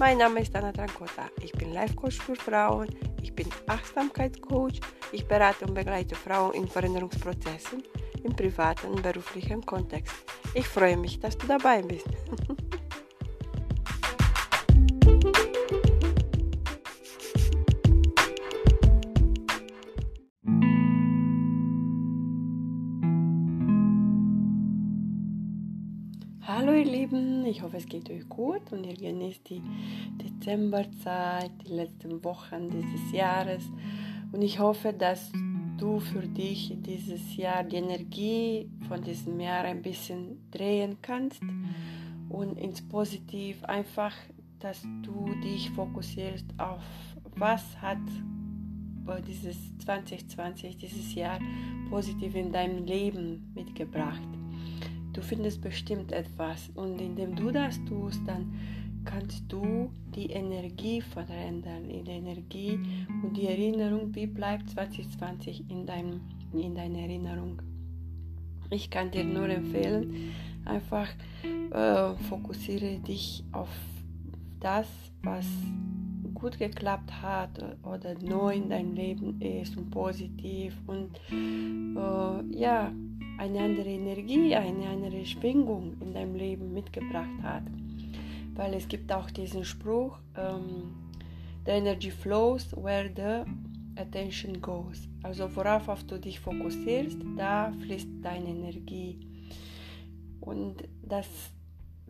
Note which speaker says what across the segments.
Speaker 1: Mein Name ist Anna Trancota. Ich bin Life Coach für Frauen. Ich bin Achtsamkeitscoach. Ich berate und begleite Frauen in Veränderungsprozessen im privaten und beruflichen Kontext. Ich freue mich, dass du dabei bist. ich hoffe es geht euch gut und ihr genießt die Dezemberzeit, die letzten Wochen dieses Jahres und ich hoffe, dass du für dich dieses Jahr die Energie von diesem Jahr ein bisschen drehen kannst und ins Positiv einfach, dass du dich fokussierst auf was hat dieses 2020, dieses Jahr positiv in deinem Leben mitgebracht. Du findest bestimmt etwas und indem du das tust, dann kannst du die Energie verändern, die Energie und die Erinnerung, wie bleibt 2020 in, dein, in deiner Erinnerung. Ich kann dir nur empfehlen, einfach äh, fokussiere dich auf das, was gut geklappt hat oder neu in deinem Leben ist und positiv und äh, ja, eine andere Energie, eine andere Schwingung in deinem Leben mitgebracht hat. Weil es gibt auch diesen Spruch, ähm, the energy flows where the attention goes. Also worauf du dich fokussierst, da fließt deine Energie. Und das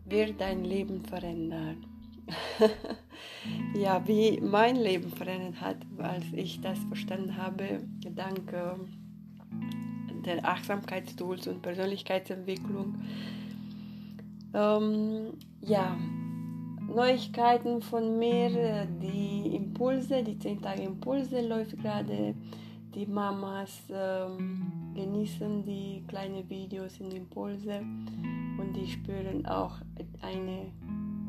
Speaker 1: wird dein Leben verändern. ja, wie mein Leben verändert hat, als ich das verstanden habe, dank der Achtsamkeitstools und Persönlichkeitsentwicklung. Ähm, ja, Neuigkeiten von mir, die Impulse, die 10 Tage Impulse läuft gerade. Die Mamas ähm, genießen die kleinen Videos und Impulse und die spüren auch eine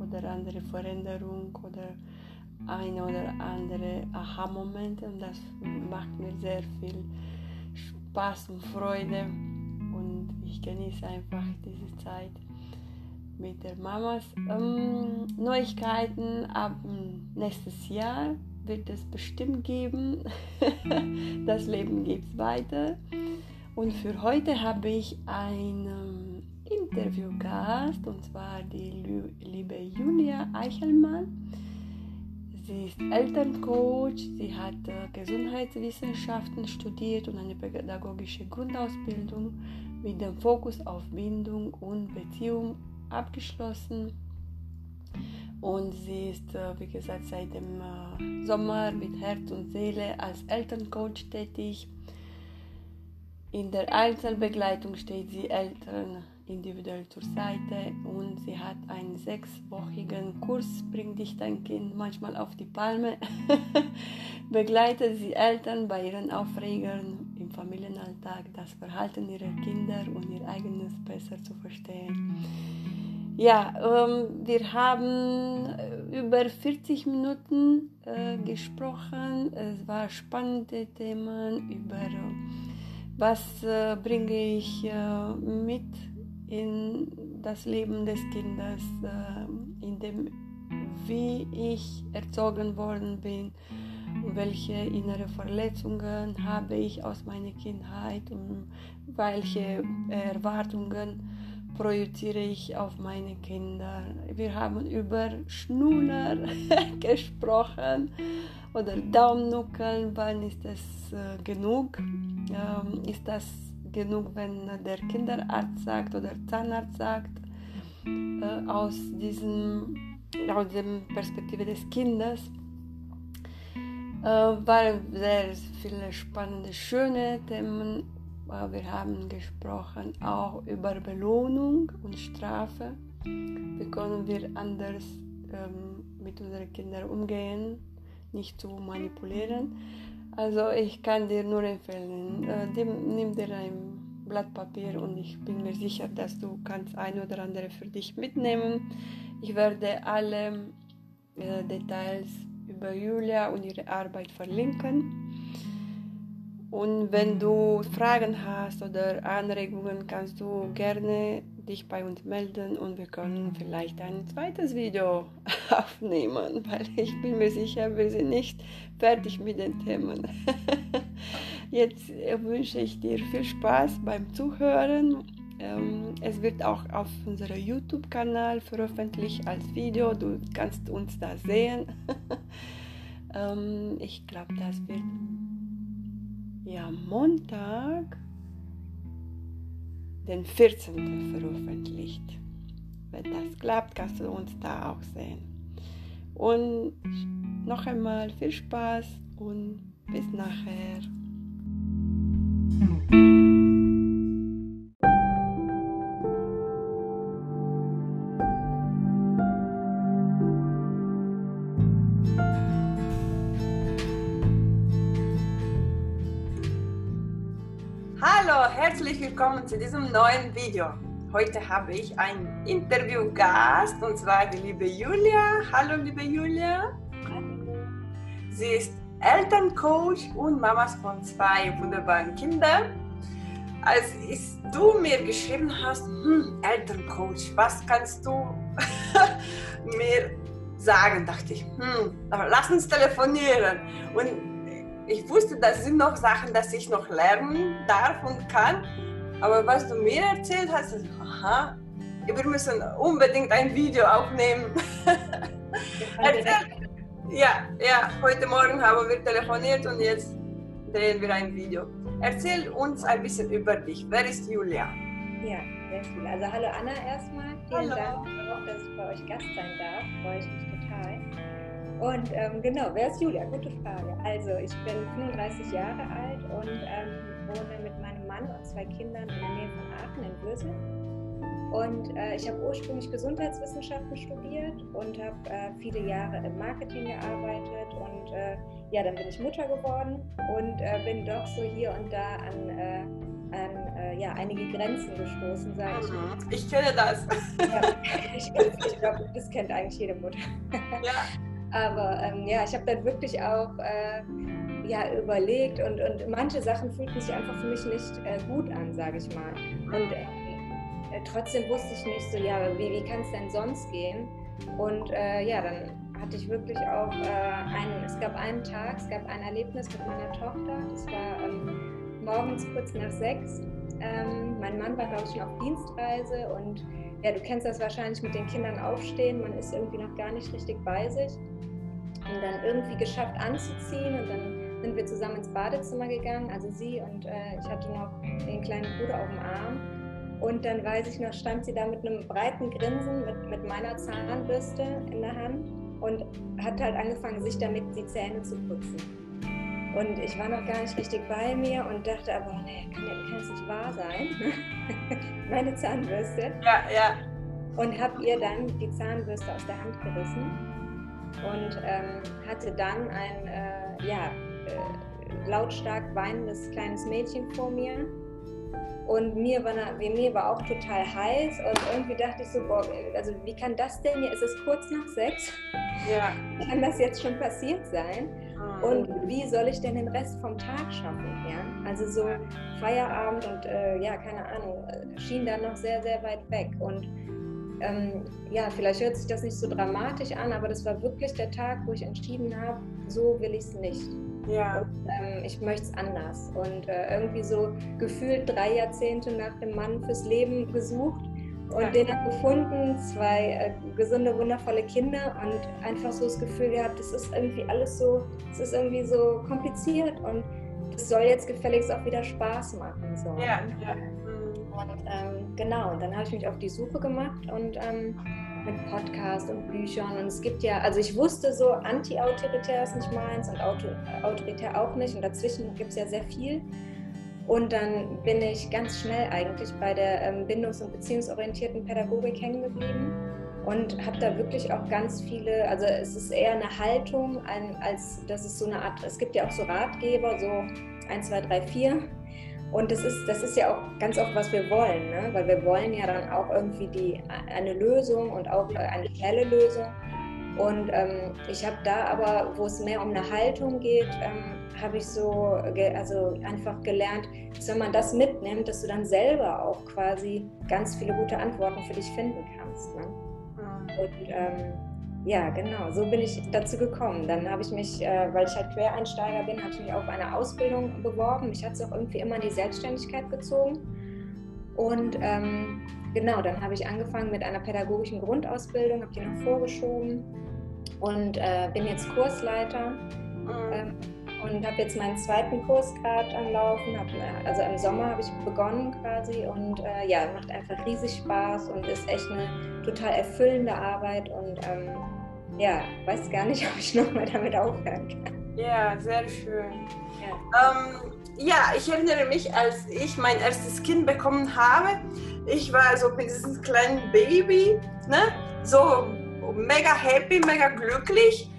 Speaker 1: oder andere Veränderung oder eine oder andere Aha-Momente und das macht mir sehr viel Spaß und Freude und ich genieße einfach diese Zeit mit der Mamas. Ähm, Neuigkeiten ab nächstes Jahr wird es bestimmt geben. das Leben geht weiter. Und für heute habe ich einen Interviewgast und zwar die liebe Julia Eichelmann. Sie ist Elterncoach, sie hat äh, Gesundheitswissenschaften studiert und eine pädagogische Grundausbildung mit dem Fokus auf Bindung und Beziehung abgeschlossen. Und sie ist, äh, wie gesagt, seit dem äh, Sommer mit Herz und Seele als Elterncoach tätig. In der Einzelbegleitung steht sie Eltern individuell zur Seite und sie hat einen sechswöchigen Kurs, bring dich dein Kind manchmal auf die Palme, begleitet sie Eltern bei ihren Aufregern im Familienalltag, das Verhalten ihrer Kinder und ihr eigenes besser zu verstehen. Ja, ähm, wir haben äh, über 40 Minuten äh, gesprochen. Es waren spannende Themen über äh, was äh, bringe ich äh, mit in das Leben des Kindes, äh, in dem, wie ich erzogen worden bin welche innere Verletzungen habe ich aus meiner Kindheit und welche Erwartungen projiziere ich auf meine Kinder. Wir haben über Schnuller gesprochen oder Daumennuckeln, wann ist es äh, genug? Ähm, ist das genug, wenn der Kinderarzt sagt oder Zahnarzt sagt, äh, aus, diesem, aus der Perspektive des Kindes. Äh, waren sehr viele spannende, schöne Themen. Äh, wir haben gesprochen auch über Belohnung und Strafe. Wie können wir anders ähm, mit unseren Kindern umgehen, nicht zu manipulieren. Also ich kann dir nur empfehlen, äh, nimm dir ein Blatt Papier und ich bin mir sicher, dass du kannst ein oder andere für dich mitnehmen. Ich werde alle äh, Details über Julia und ihre Arbeit verlinken. Und wenn du Fragen hast oder Anregungen, kannst du gerne dich bei uns melden und wir können vielleicht ein zweites Video aufnehmen, weil ich bin mir sicher, wir sind nicht fertig mit den Themen. Jetzt wünsche ich dir viel Spaß beim Zuhören. Ähm, es wird auch auf unserem YouTube-Kanal veröffentlicht als Video. Du kannst uns da sehen. Ähm, ich glaube, das wird ja Montag, den 14. veröffentlicht. Wenn das klappt, kannst du uns da auch sehen. Und noch einmal viel Spaß und bis nachher. Herzlich willkommen zu diesem neuen Video. Heute habe ich einen Interviewgast und zwar die liebe Julia. Hallo liebe Julia. Hallo. Sie ist Elterncoach und Mama von zwei wunderbaren Kindern. Als du mir geschrieben hast, hm, Elterncoach, was kannst du mir sagen, dachte ich, hm, lass uns telefonieren. Und ich wusste, das sind noch Sachen, dass ich noch lernen darf und kann. Aber was du mir erzählt hast, ist, aha, wir müssen unbedingt ein Video aufnehmen. Erzähl. Ja, ja, heute Morgen haben wir telefoniert und jetzt drehen wir ein Video. Erzähl uns ein bisschen über dich. Wer ist Julia?
Speaker 2: Ja, sehr viel. Also hallo Anna erstmal. Vielen hallo. Dank auch, dass ich bei euch Gast sein darf. Freue ich mich. Und ähm, genau, wer ist Julia? Gute Frage. Also, ich bin 35 Jahre alt und ähm, wohne mit meinem Mann und zwei Kindern in der Nähe von Aachen in Würsel. Und äh, ich habe ursprünglich Gesundheitswissenschaften studiert und habe äh, viele Jahre im Marketing gearbeitet. Und äh, ja, dann bin ich Mutter geworden und äh, bin doch so hier und da an, äh, an äh, ja, einige Grenzen gestoßen, sage ich.
Speaker 1: Mhm. Ich kenne das. Ja,
Speaker 2: ich, ich glaube, das kennt eigentlich jede Mutter. Ja. Aber ähm, ja, ich habe dann wirklich auch äh, ja, überlegt und, und manche Sachen fühlten sich einfach für mich nicht äh, gut an, sage ich mal. Und äh, trotzdem wusste ich nicht so, ja, wie, wie kann es denn sonst gehen? Und äh, ja, dann hatte ich wirklich auch äh, einen, es gab einen Tag, es gab ein Erlebnis mit meiner Tochter. Das war ähm, morgens kurz nach sechs. Ähm, mein Mann war, glaube ich, schon auf Dienstreise und ja, du kennst das wahrscheinlich mit den Kindern aufstehen, man ist irgendwie noch gar nicht richtig bei sich. Und dann irgendwie geschafft anzuziehen. Und dann sind wir zusammen ins Badezimmer gegangen, also sie und äh, ich hatte noch den kleinen Bruder auf dem Arm. Und dann weiß ich noch, stand sie da mit einem breiten Grinsen mit, mit meiner Zahnbürste in der Hand und hat halt angefangen, sich damit die Zähne zu putzen. Und ich war noch gar nicht richtig bei mir und dachte aber, nee, kann, kann das nicht wahr sein? Meine Zahnbürste.
Speaker 1: Ja, ja.
Speaker 2: Und habe ihr dann die Zahnbürste aus der Hand gerissen und ähm, hatte dann ein äh, ja, äh, lautstark weinendes kleines Mädchen vor mir. Und mir war, mir war auch total heiß und irgendwie dachte ich so, boah, also wie kann das denn, es ist kurz nach sechs, ja. kann das jetzt schon passiert sein? Ah. Und wie soll ich denn den Rest vom Tag schaffen? Ja? Also so Feierabend und äh, ja, keine Ahnung, schien dann noch sehr, sehr weit weg. Und ähm, ja, vielleicht hört sich das nicht so dramatisch an, aber das war wirklich der Tag, wo ich entschieden habe, so will ich es nicht. Ja. Und, ähm, ich möchte es anders. Und äh, irgendwie so gefühlt drei Jahrzehnte nach dem Mann fürs Leben gesucht und ja. den habe gefunden, zwei äh, gesunde, wundervolle Kinder und einfach so das Gefühl gehabt, das ist irgendwie alles so, es ist irgendwie so kompliziert und es soll jetzt gefälligst auch wieder Spaß machen. So. Ja, ja. Und ähm, genau, dann habe ich mich auf die Suche gemacht und ähm, mit Podcasts und Büchern. Und es gibt ja, also ich wusste so, anti-autoritär ist nicht meins und auto, autoritär auch nicht. Und dazwischen gibt es ja sehr viel. Und dann bin ich ganz schnell eigentlich bei der ähm, bindungs- und beziehungsorientierten Pädagogik hängen geblieben und habe da wirklich auch ganz viele, also es ist eher eine Haltung, ein, als dass es so eine Art, es gibt ja auch so Ratgeber, so 1, 2, 3, 4. Und das ist, das ist ja auch ganz oft, was wir wollen, ne? weil wir wollen ja dann auch irgendwie die, eine Lösung und auch eine schnelle Lösung. Und ähm, ich habe da aber, wo es mehr um eine Haltung geht, ähm, habe ich so also einfach gelernt, dass wenn man das mitnimmt, dass du dann selber auch quasi ganz viele gute Antworten für dich finden kannst. Ne? Und ähm, ja, genau, so bin ich dazu gekommen. Dann habe ich mich, äh, weil ich halt Quereinsteiger bin, habe ich mich auf eine Ausbildung beworben. Mich hat es auch irgendwie immer in die Selbstständigkeit gezogen. Und ähm, genau, dann habe ich angefangen mit einer pädagogischen Grundausbildung, habe die noch vorgeschoben und äh, bin jetzt Kursleiter. Mhm. Ähm, und habe jetzt meinen zweiten Kurs gerade am Laufen. Hab, also im Sommer habe ich begonnen quasi und äh, ja, macht einfach riesig Spaß und ist echt eine total erfüllende Arbeit und ähm, ja, weiß gar nicht, ob ich nochmal damit aufhören kann.
Speaker 3: Ja, sehr schön. Ja. Ähm, ja, ich erinnere mich, als ich mein erstes Kind bekommen habe, ich war so mit diesem kleinen Baby, ne, so mega happy, mega glücklich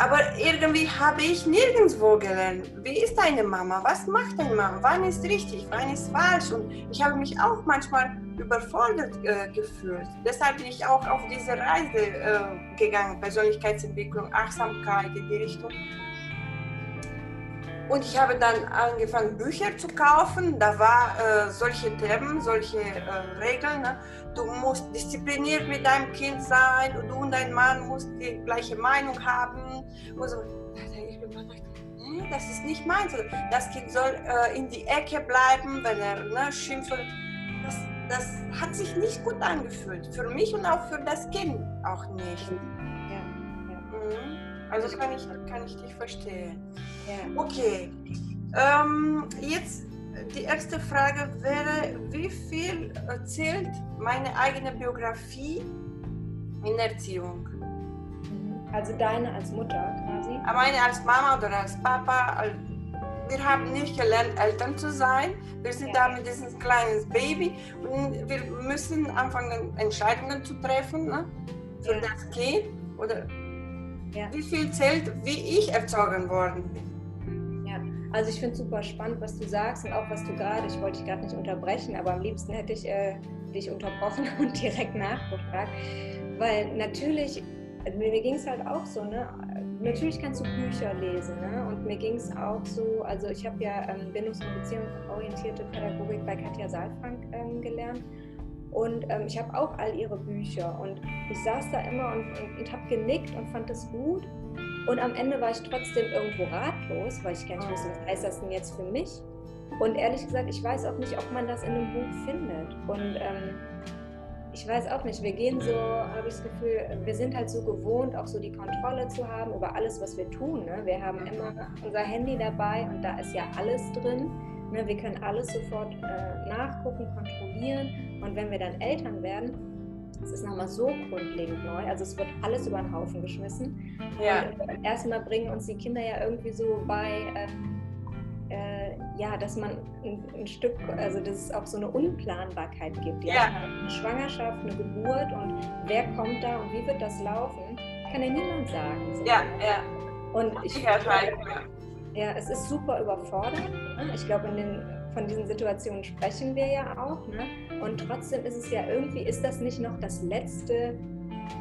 Speaker 3: aber irgendwie habe ich nirgendwo gelernt, wie ist deine Mama, was macht deine Mama, wann ist richtig, wann ist falsch. Und ich habe mich auch manchmal überfordert äh, gefühlt. Deshalb bin ich auch auf diese Reise äh, gegangen, Persönlichkeitsentwicklung, Achtsamkeit in die Richtung. Und ich habe dann angefangen, Bücher zu kaufen. Da war äh, solche Themen, solche äh, Regeln. Ne? Du musst diszipliniert mit deinem Kind sein und du und dein Mann musst die gleiche Meinung haben. Und so. Nee, das ist nicht meins. Das Kind soll äh, in die Ecke bleiben, wenn er ne, schimpft. Das, das hat sich nicht gut angefühlt. Für mich und auch für das Kind auch nicht. Ja, ja. Mhm. Also kann ich, kann ich dich verstehen. Ja. Okay. Ähm, jetzt die erste Frage wäre, wie viel zählt meine eigene Biografie in Erziehung?
Speaker 2: Mhm. Also deine als Mutter quasi?
Speaker 3: Meine als Mama oder als Papa. Wir haben nicht gelernt, Eltern zu sein. Wir sind ja. da mit diesem kleinen Baby und wir müssen anfangen, Entscheidungen zu treffen ne? für ja. das Kind. Oder ja. wie viel zählt, wie ich erzogen worden bin?
Speaker 2: Also ich finde super spannend, was du sagst und auch was du gerade, ich wollte dich gerade nicht unterbrechen, aber am liebsten hätte ich äh, dich unterbrochen und direkt nachgefragt. Weil natürlich, mir, mir ging es halt auch so, ne? Natürlich kannst du Bücher lesen, ne? Und mir ging es auch so, also ich habe ja ähm, Bindungs- und Beziehungsorientierte Pädagogik bei Katja Saalfrank ähm, gelernt. Und ähm, ich habe auch all ihre Bücher und ich saß da immer und, und, und habe genickt und fand das gut. Und am Ende war ich trotzdem irgendwo ratlos, weil ich gar nicht wusste, was heißt das denn jetzt für mich? Und ehrlich gesagt, ich weiß auch nicht, ob man das in einem Buch findet. Und ähm, ich weiß auch nicht, wir gehen so, habe ich das Gefühl, wir sind halt so gewohnt, auch so die Kontrolle zu haben über alles, was wir tun. Ne? Wir haben immer unser Handy dabei und da ist ja alles drin. Ne? Wir können alles sofort äh, nachgucken, kontrollieren. Und wenn wir dann Eltern werden, es ist nochmal so grundlegend neu. Also es wird alles über den Haufen geschmissen. Ja. Und erstmal bringen uns die Kinder ja irgendwie so bei, ähm, äh, ja, dass man ein, ein, Stück, also dass es auch so eine Unplanbarkeit gibt. Ja. Eine Schwangerschaft, eine Geburt und wer kommt da und wie wird das laufen, kann ja niemand sagen.
Speaker 3: So. Ja, ja.
Speaker 2: Und ich, ja, ja, es ist super überfordert. Ne? Ich glaube, in den von diesen Situationen sprechen wir ja auch. Ne? Und trotzdem ist es ja irgendwie, ist das nicht noch das letzte,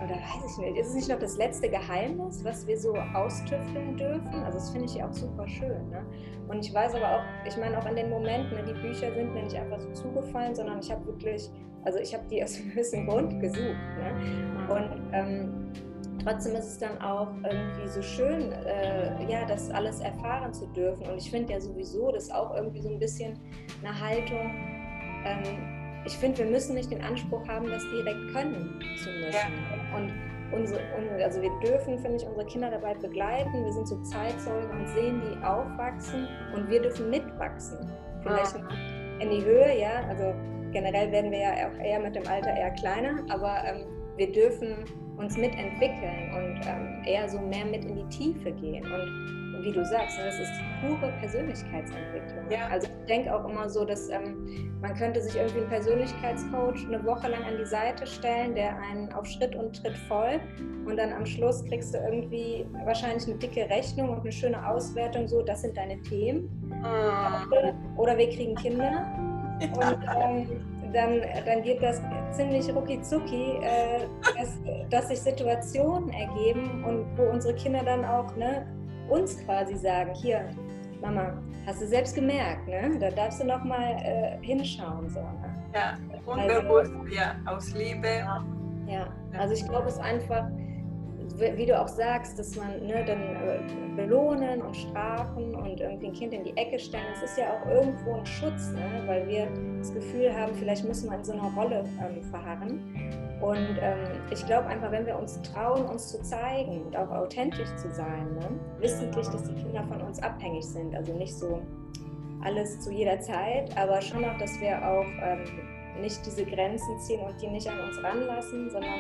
Speaker 2: oder weiß ich nicht, ist es nicht noch das letzte Geheimnis, was wir so austüfteln dürfen? Also das finde ich ja auch super schön. Ne? Und ich weiß aber auch, ich meine auch in den Momenten, ne, die Bücher sind mir nicht einfach so zugefallen, sondern ich habe wirklich, also ich habe die aus einem gewissen Grund gesucht. Ne? Und ähm, trotzdem ist es dann auch irgendwie so schön, äh, ja, das alles erfahren zu dürfen. Und ich finde ja sowieso, das auch irgendwie so ein bisschen eine Haltung. Ähm, ich finde, wir müssen nicht den Anspruch haben, das direkt können zu müssen. Ja. Und unsere, also wir dürfen, finde ich, unsere Kinder dabei begleiten. Wir sind so Zeitzeugen und sehen die aufwachsen und wir dürfen mitwachsen. Vielleicht ah. in die Höhe, ja. Also generell werden wir ja auch eher mit dem Alter eher kleiner, aber ähm, wir dürfen uns mitentwickeln und ähm, eher so mehr mit in die Tiefe gehen. Und wie du sagst, ne, das ist pure Persönlichkeitsentwicklung. Ja. Also ich denke auch immer so, dass ähm, man könnte sich irgendwie einen Persönlichkeitscoach eine Woche lang an die Seite stellen, der einen auf Schritt und Tritt folgt und dann am Schluss kriegst du irgendwie wahrscheinlich eine dicke Rechnung und eine schöne Auswertung, so das sind deine Themen. Mhm. Oder wir kriegen Kinder. Und ähm, dann, dann geht das ziemlich rucki zucki, äh, dass, dass, sich Situationen ergeben und wo unsere Kinder dann auch ne, uns quasi sagen, hier, Mama, hast du selbst gemerkt, ne? da darfst du noch mal äh, hinschauen. So, ne?
Speaker 3: Ja, unbewusst, also, ja, aus Liebe.
Speaker 2: Ja, ja. also ich glaube, es ist einfach wie du auch sagst, dass man ne, dann äh, belohnen und strafen und irgendwie ein Kind in die Ecke stellen, das ist ja auch irgendwo ein Schutz, ne? weil wir das Gefühl haben, vielleicht müssen wir in so einer Rolle ähm, verharren. Und ähm, ich glaube einfach, wenn wir uns trauen, uns zu zeigen und auch authentisch zu sein, ne? wissentlich, dass die Kinder von uns abhängig sind, also nicht so alles zu jeder Zeit, aber schon auch, dass wir auch ähm, nicht diese Grenzen ziehen und die nicht an uns ranlassen, sondern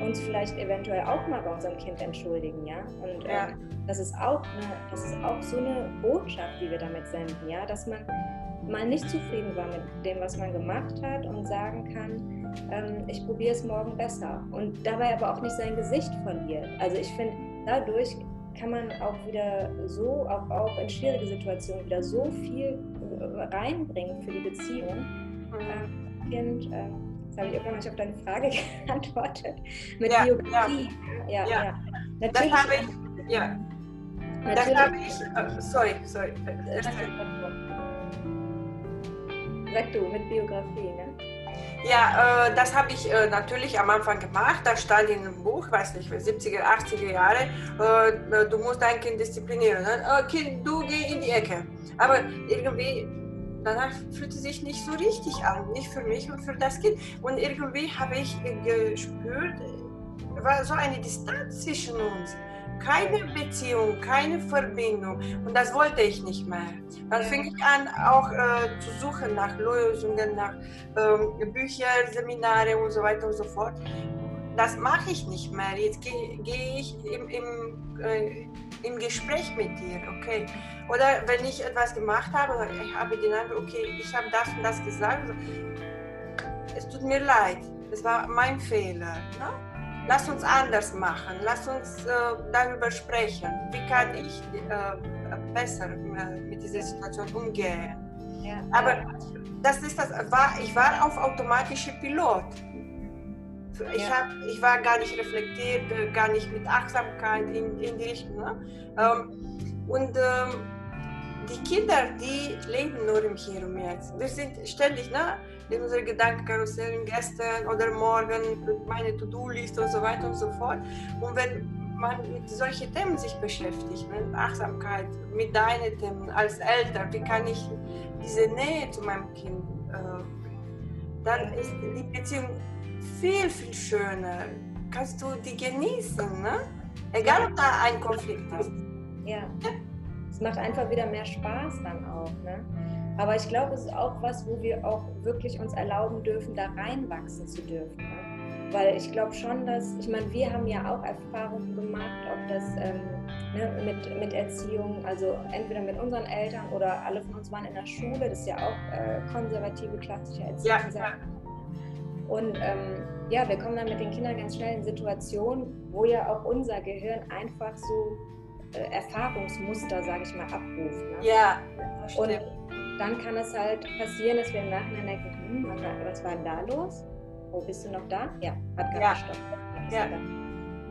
Speaker 2: uns vielleicht eventuell auch mal bei unserem Kind entschuldigen, ja. Und ja. Ähm, das ist auch eine, das ist auch so eine Botschaft, die wir damit senden, ja, dass man mal nicht zufrieden war mit dem, was man gemacht hat und sagen kann, ähm, ich probiere es morgen besser und dabei aber auch nicht sein Gesicht verliert. Also ich finde, dadurch kann man auch wieder so, auch, auch in schwierige Situationen wieder so viel äh, reinbringen für die Beziehung. Mhm. Ähm, kind, ähm, Jetzt habe ich immer noch nicht auf deine Frage geantwortet. Mit ja, Biografie.
Speaker 3: Ja, ja. ja. ja. Natürlich. Das habe ich, ja. Natürlich. Das habe ich, sorry, sorry.
Speaker 2: Sag du, mit Biografie, ne?
Speaker 3: Ja, äh, das habe ich äh, natürlich am Anfang gemacht. Da stand in einem Buch, weiß nicht, 70er, 80er Jahre, äh, du musst dein Kind disziplinieren. Ne? Äh, kind, du geh in die Ecke. Aber irgendwie danach fühlte sich nicht so richtig an, nicht für mich und für das Kind. Und irgendwie habe ich gespürt, war so eine Distanz zwischen uns. Keine Beziehung, keine Verbindung. Und das wollte ich nicht mehr. Dann fing ich an, auch äh, zu suchen nach Lösungen, nach ähm, Büchern, Seminare und so weiter und so fort. Das mache ich nicht mehr. Jetzt gehe geh ich im, im, äh, im Gespräch mit dir, okay? Oder wenn ich etwas gemacht habe, ich habe den Eindruck, okay, ich habe das und das gesagt, es tut mir leid, es war mein Fehler. Ne? Lass uns anders machen, lass uns äh, darüber sprechen, wie kann ich äh, besser äh, mit dieser Situation umgehen. Ja. Aber das ist das, war, ich war auf automatischer Pilot. Ich, ja. hab, ich war gar nicht reflektiert, äh, gar nicht mit Achtsamkeit in, in die Richtung. Ne? Ähm, und ähm, die Kinder, die leben nur im Hier und Jetzt. Wir sind ständig ne, in unseren Gedankenkarussellen, gestern oder morgen, meine To-Do-Liste und so weiter und so fort. Und wenn man mit solchen Themen sich beschäftigt, mit Achtsamkeit, mit deinen Themen als Eltern, wie kann ich diese Nähe zu meinem Kind, äh, dann ist die Beziehung viel, viel schöner. Kannst du die genießen, ne? Egal, ob da ein Konflikt ist.
Speaker 2: Ja. es macht einfach wieder mehr Spaß dann auch. Ne? Aber ich glaube, es ist auch was, wo wir auch wirklich uns erlauben dürfen, da reinwachsen zu dürfen. Ne? Weil ich glaube schon, dass, ich meine, wir haben ja auch Erfahrungen gemacht, ob das ähm, ne, mit, mit Erziehung, also entweder mit unseren Eltern oder alle von uns waren in der Schule, das ist ja auch äh, konservative, klassische Erziehung. Ja, ja. Und ähm, ja, wir kommen dann mit den Kindern ganz schnell in Situationen, wo ja auch unser Gehirn einfach so äh, Erfahrungsmuster, sage ich mal, abruft. Ne?
Speaker 3: Ja,
Speaker 2: Und dann kann es halt passieren, dass wir im Nachhinein denken, hm, was war denn da los? Oh, bist du noch da? Ja, hat gerade ja. gestoppt. Ja.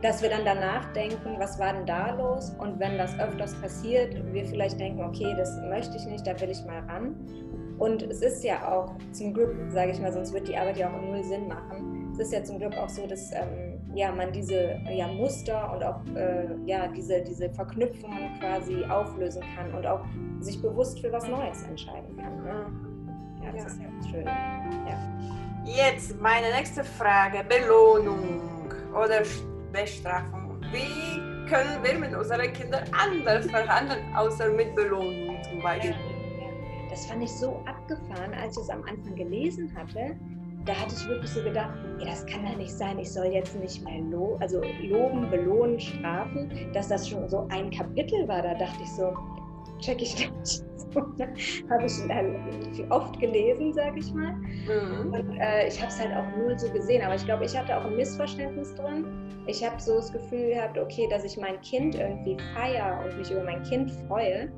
Speaker 2: Dass wir dann danach denken, was war denn da los? Und wenn das öfters passiert, wir vielleicht denken, okay, das möchte ich nicht, da will ich mal ran. Und es ist ja auch zum Glück, sage ich mal, sonst wird die Arbeit ja auch null Sinn machen. Es ist ja zum Glück auch so, dass ähm, ja, man diese ja, Muster und auch äh, ja, diese, diese Verknüpfungen quasi auflösen kann und auch sich bewusst für was Neues entscheiden kann. Ne? Ja, das ja. ist ja schön. Ja.
Speaker 3: Jetzt meine nächste Frage: Belohnung oder Bestrafung. Wie können wir mit unseren Kindern anders verhandeln, außer mit Belohnung zum Beispiel?
Speaker 2: Das fand ich so abgefahren, als ich es am Anfang gelesen hatte da hatte ich wirklich so gedacht, ja, das kann ja nicht sein, ich soll jetzt nicht mehr lo also loben, belohnen, strafen, dass das schon so ein Kapitel war. Da dachte ich so, check ich nicht. habe ich oft gelesen, sage ich mal. Mhm. Und äh, ich habe es halt auch null so gesehen. Aber ich glaube, ich hatte auch ein Missverständnis drin. Ich habe so das Gefühl gehabt, okay, dass ich mein Kind irgendwie feiere und mich über mein Kind freue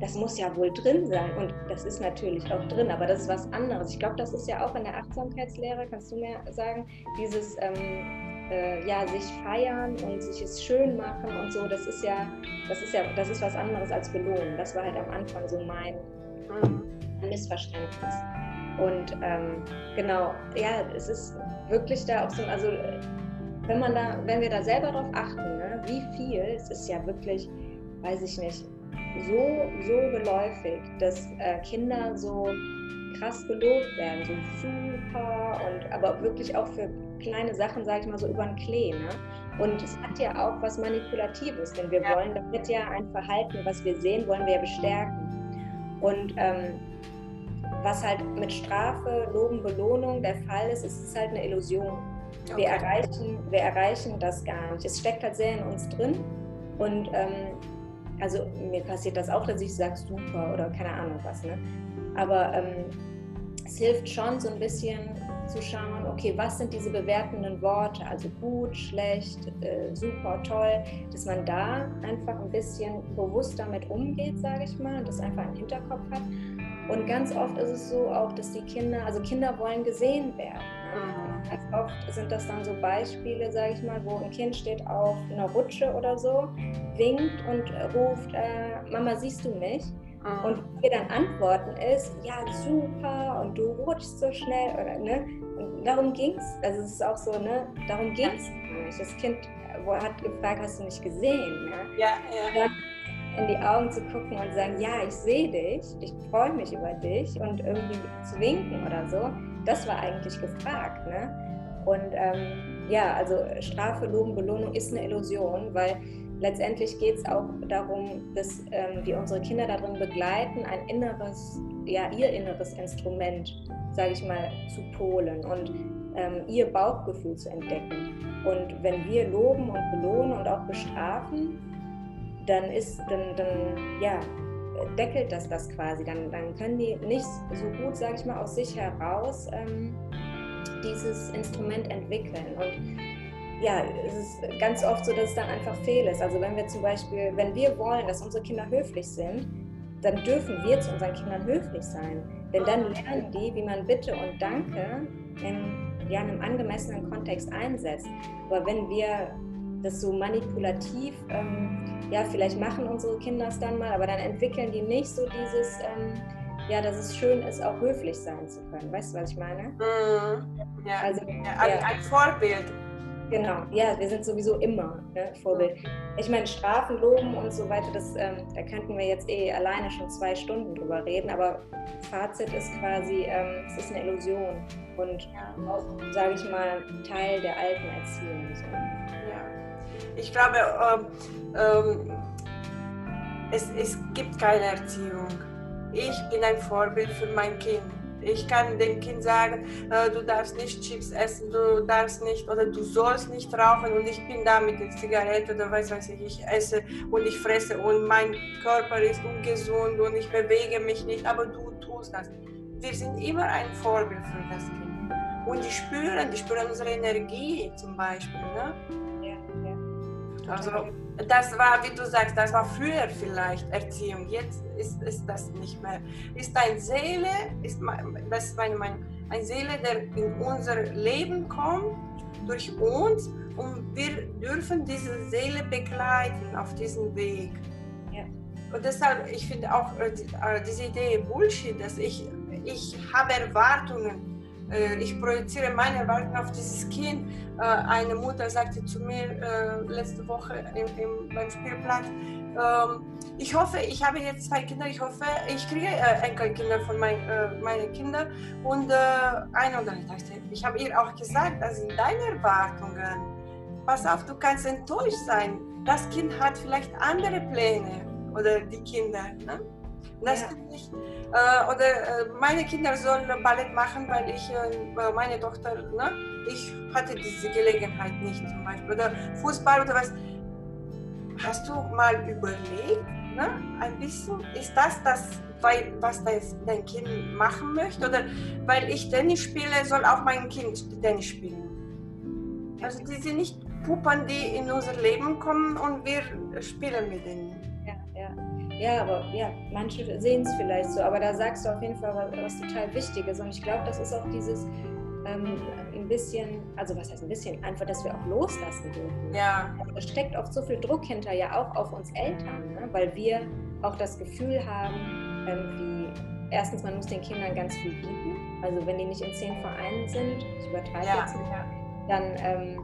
Speaker 2: das muss ja wohl drin sein. Und das ist natürlich auch drin, aber das ist was anderes. Ich glaube, das ist ja auch in der Achtsamkeitslehre, kannst du mir sagen, dieses ähm, äh, ja, sich feiern und sich es schön machen und so, das ist ja, das ist ja, das ist was anderes als belohnen. Das war halt am Anfang so mein mhm. Missverständnis. Und ähm, genau, ja, es ist wirklich da auch so, also wenn man da, wenn wir da selber drauf achten, ne, wie viel, es ist ja wirklich, weiß ich nicht, so, so geläufig, dass äh, Kinder so krass gelobt werden, so super und aber wirklich auch für kleine Sachen, sage ich mal, so über den Klee. Ne? Und es hat ja auch was Manipulatives, denn wir ja. wollen damit ja ein Verhalten, was wir sehen, wollen wir ja bestärken. Und ähm, was halt mit Strafe, Loben, Belohnung der Fall ist, ist es halt eine Illusion. Okay. Wir, erreichen, wir erreichen das gar nicht. Es steckt halt sehr in uns drin. Und ähm, also mir passiert das auch, dass ich sage super oder keine Ahnung was. Ne? Aber ähm, es hilft schon so ein bisschen zu schauen, okay, was sind diese bewertenden Worte, also gut, schlecht, äh, super, toll, dass man da einfach ein bisschen bewusst damit umgeht, sage ich mal, und das einfach im Hinterkopf hat. Und ganz oft ist es so auch, dass die Kinder, also Kinder wollen gesehen werden. Ganz oft sind das dann so Beispiele, sage ich mal, wo ein Kind steht auf einer Rutsche oder so, winkt und ruft, äh, Mama, siehst du mich? Mhm. Und wir dann antworten ist, ja, super, und du rutschst so schnell, oder, ne? Und darum ging es. Also es ist auch so, ne, darum ging es nicht. Das Kind hat gefragt, hast du mich gesehen? Ne?
Speaker 3: Ja, ja.
Speaker 2: Dann in die Augen zu gucken und sagen, ja, ich sehe dich, ich freue mich über dich und irgendwie zu winken oder so, das war eigentlich gefragt. Ne? Und ähm, ja, also Strafe, Loben, Belohnung ist eine Illusion, weil letztendlich geht es auch darum, dass ähm, wir unsere Kinder darin begleiten, ein inneres, ja, ihr inneres Instrument, sage ich mal, zu polen und ähm, ihr Bauchgefühl zu entdecken. Und wenn wir loben und belohnen und auch bestrafen, dann ist, dann, dann ja, deckelt das das quasi. Dann, dann können die nicht so gut, sage ich mal, aus sich heraus ähm, dieses Instrument entwickeln. Und ja, es ist ganz oft so, dass es dann einfach fehl ist. Also wenn wir zum Beispiel, wenn wir wollen, dass unsere Kinder höflich sind, dann dürfen wir zu unseren Kindern höflich sein. Denn dann lernen die, wie man Bitte und Danke in ja, einem angemessenen Kontext einsetzt. Aber wenn wir das so manipulativ, ähm, ja, vielleicht machen unsere Kinder es dann mal, aber dann entwickeln die nicht so dieses, ähm, ja, dass es schön ist, auch höflich sein zu können. Weißt du, was ich meine?
Speaker 3: Mhm. Ja. Also, ja, ein, ein Vorbild.
Speaker 2: Genau, ja, wir sind sowieso immer ne, Vorbild. Ich meine, Strafen, Loben und so weiter, das, ähm, da könnten wir jetzt eh alleine schon zwei Stunden drüber reden, aber Fazit ist quasi, ähm, es ist eine Illusion und auch, sage ich mal, Teil der alten Erziehung. So.
Speaker 3: Ja, ich glaube, ähm, ähm, es, es gibt keine Erziehung. Ich bin ein Vorbild für mein Kind ich kann dem Kind sagen, äh, du darfst nicht Chips essen, du darfst nicht oder du sollst nicht rauchen und ich bin da mit der Zigarette oder weiß was ich, ich esse und ich fresse und mein Körper ist ungesund und ich bewege mich nicht, aber du tust das. Wir sind immer ein Vorbild für das Kind. Und die spüren, die spüren unsere Energie zum Beispiel. Ne? Also das war, wie du sagst, das war früher vielleicht Erziehung, jetzt ist, ist das nicht mehr. Ist eine Seele, ist, das ist meine Meinung, eine Seele, der in unser Leben kommt, durch uns und wir dürfen diese Seele begleiten auf diesem Weg. Ja. Und deshalb, ich finde auch äh, äh, diese Idee Bullshit, dass ich, ich habe Erwartungen ich projiziere meine Erwartungen auf dieses Kind. Äh, eine Mutter sagte zu mir äh, letzte Woche im, im, beim Spielplatz, ähm, ich hoffe, ich habe jetzt zwei Kinder, ich hoffe, ich kriege Enkelkinder von mein, meinen Kindern. Und eine oder andere dachte, ich habe ihr auch gesagt, das sind deine Erwartungen. Pass auf, du kannst enttäuscht sein. Das Kind hat vielleicht andere Pläne oder die Kinder. Ne? Das ja. ich, äh, oder äh, meine Kinder sollen Ballett machen, weil ich, äh, meine Tochter, ne, ich hatte diese Gelegenheit nicht zum Beispiel. Oder Fußball oder was. Hast du mal überlegt, ne, ein bisschen, ist das das, weil, was das, dein Kind machen möchte? Oder weil ich Tennis spiele, soll auch mein Kind Tennis spielen? Also die sind nicht Puppen, die in unser Leben kommen und wir spielen mit denen.
Speaker 2: Ja, aber ja, manche sehen es vielleicht so, aber da sagst du auf jeden Fall was, was total Wichtiges. Und ich glaube, das ist auch dieses ähm, ein bisschen, also was heißt ein bisschen, einfach, dass wir auch loslassen dürfen.
Speaker 3: Ja.
Speaker 2: Da steckt oft so viel Druck hinter, ja auch auf uns Eltern, ne? weil wir auch das Gefühl haben, ähm, wie erstens, man muss den Kindern ganz viel bieten. Also wenn die nicht in zehn Vereinen sind, ich übertreibe ja, jetzt nicht, ja. dann ähm,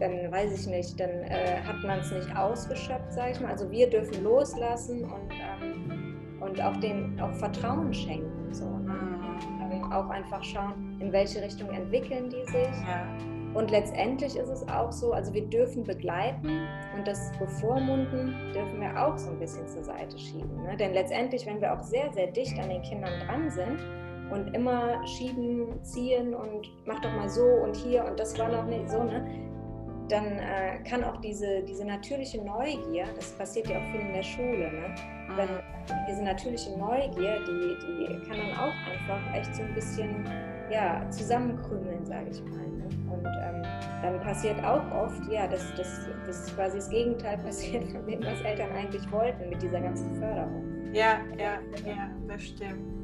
Speaker 2: dann weiß ich nicht, dann äh, hat man es nicht ausgeschöpft, sage ich mal. Also wir dürfen loslassen und, ähm, und auch dem auch Vertrauen schenken. So, ne? mhm. ähm, auch einfach schauen, in welche Richtung entwickeln die sich. Ja. Und letztendlich ist es auch so, also wir dürfen begleiten und das Bevormunden dürfen wir auch so ein bisschen zur Seite schieben. Ne? Denn letztendlich, wenn wir auch sehr, sehr dicht an den Kindern dran sind, und immer schieben, ziehen und mach doch mal so und hier und das war noch nicht so, ne? Dann äh, kann auch diese, diese natürliche Neugier, das passiert ja auch viel in der Schule, ne? Wenn mhm. diese natürliche Neugier, die, die kann dann auch einfach echt so ein bisschen ja, zusammenkrümeln, sage ich mal. Ne? Und ähm, dann passiert auch oft, ja, dass, dass, dass quasi das Gegenteil passiert von dem, was Eltern eigentlich wollten mit dieser ganzen Förderung.
Speaker 3: Ja, ja, ja, das stimmt.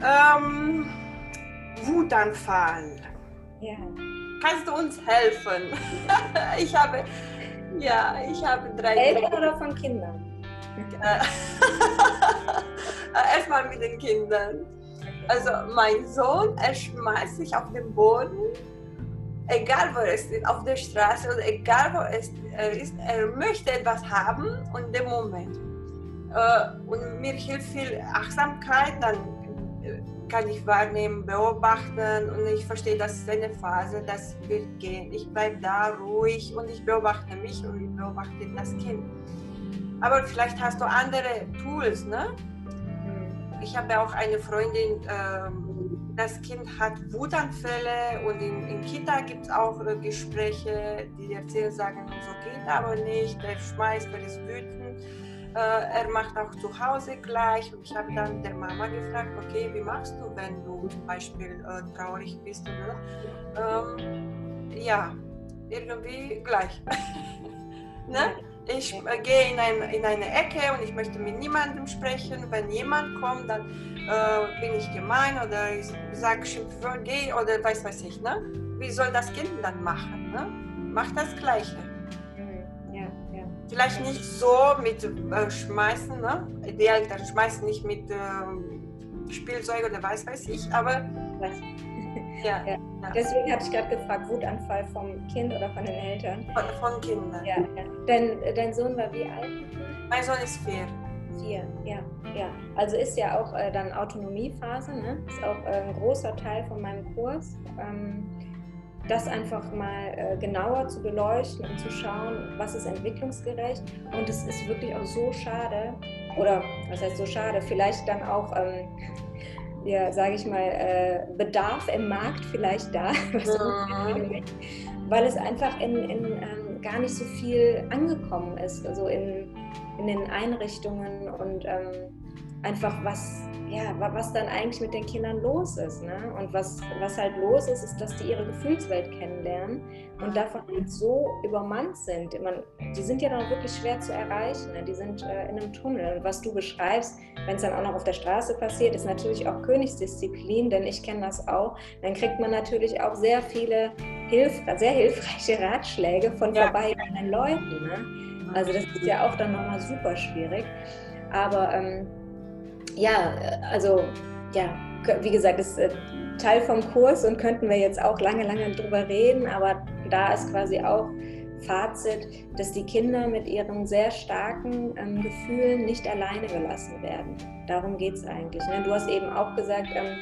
Speaker 3: Ähm, Wutanfall.
Speaker 2: Ja.
Speaker 3: Kannst du uns helfen? ich habe, ja, ich habe drei
Speaker 2: Eltern oder von Kindern?
Speaker 3: Äh, erstmal mit den Kindern. Also mein Sohn, er schmeißt sich auf den Boden, egal wo er ist, auf der Straße oder egal wo er ist, er möchte etwas haben und dem Moment. Äh, und mir hilft viel Achtsamkeit, dann kann ich wahrnehmen, beobachten und ich verstehe, das ist eine Phase, das wird gehen. Ich bleibe da ruhig und ich beobachte mich und ich beobachte das Kind. Aber vielleicht hast du andere Tools, ne? Ich habe auch eine Freundin, ähm, das Kind hat Wutanfälle und in, in Kita gibt es auch äh, Gespräche, die erzählen, sagen, so geht aber nicht, der schmeißt, der ist wütend er macht auch zu Hause gleich. Und ich habe dann der Mama gefragt, okay, wie machst du, wenn du zum Beispiel äh, traurig bist? Oder? Ähm, ja, irgendwie gleich. ne? Ich äh, gehe in, ein, in, eine Ecke und ich möchte mit niemandem sprechen. Wenn jemand kommt, dann äh, bin ich gemein oder ich sage Schimpfwörter, geh oder weiß was ich. Ne? Wie soll das Kind dann machen? Ne? Macht das Gleiche. Vielleicht nicht so mit äh, Schmeißen, ne? Die Eltern schmeißen nicht mit äh, Spielzeug oder weiß weiß ich, aber.
Speaker 2: Ja, ja. ja. Deswegen hatte ich gerade gefragt, Wutanfall vom Kind oder von den Eltern?
Speaker 3: Von, von Kindern.
Speaker 2: Ja, ja. Dein, dein Sohn war wie alt?
Speaker 3: Mein Sohn ist vier.
Speaker 2: Vier, ja, ja. Also ist ja auch äh, dann Autonomiephase, ne? Ist auch äh, ein großer Teil von meinem Kurs. Ähm, das einfach mal äh, genauer zu beleuchten und zu schauen, was ist entwicklungsgerecht. Und es ist wirklich auch so schade, oder was heißt so schade, vielleicht dann auch, ähm, ja, sage ich mal, äh, Bedarf im Markt vielleicht da, mhm. weil es einfach in, in ähm, gar nicht so viel angekommen ist, also in, in den Einrichtungen und ähm, einfach was, ja, was dann eigentlich mit den Kindern los ist. Ne? Und was, was halt los ist, ist, dass die ihre Gefühlswelt kennenlernen und davon halt so übermannt sind. Man, die sind ja dann wirklich schwer zu erreichen. Ne? Die sind äh, in einem Tunnel. Und was du beschreibst, wenn es dann auch noch auf der Straße passiert, ist natürlich auch Königsdisziplin, denn ich kenne das auch. Dann kriegt man natürlich auch sehr viele Hilf sehr hilfreiche Ratschläge von ja. vorbeigehenden Leuten. Ne? Also das ist ja auch dann nochmal super schwierig. Aber ähm, ja, also ja, wie gesagt, ist Teil vom Kurs und könnten wir jetzt auch lange, lange drüber reden, aber da ist quasi auch Fazit, dass die Kinder mit ihren sehr starken ähm, Gefühlen nicht alleine gelassen werden. Darum geht es eigentlich. Ne? Du hast eben auch gesagt, ähm,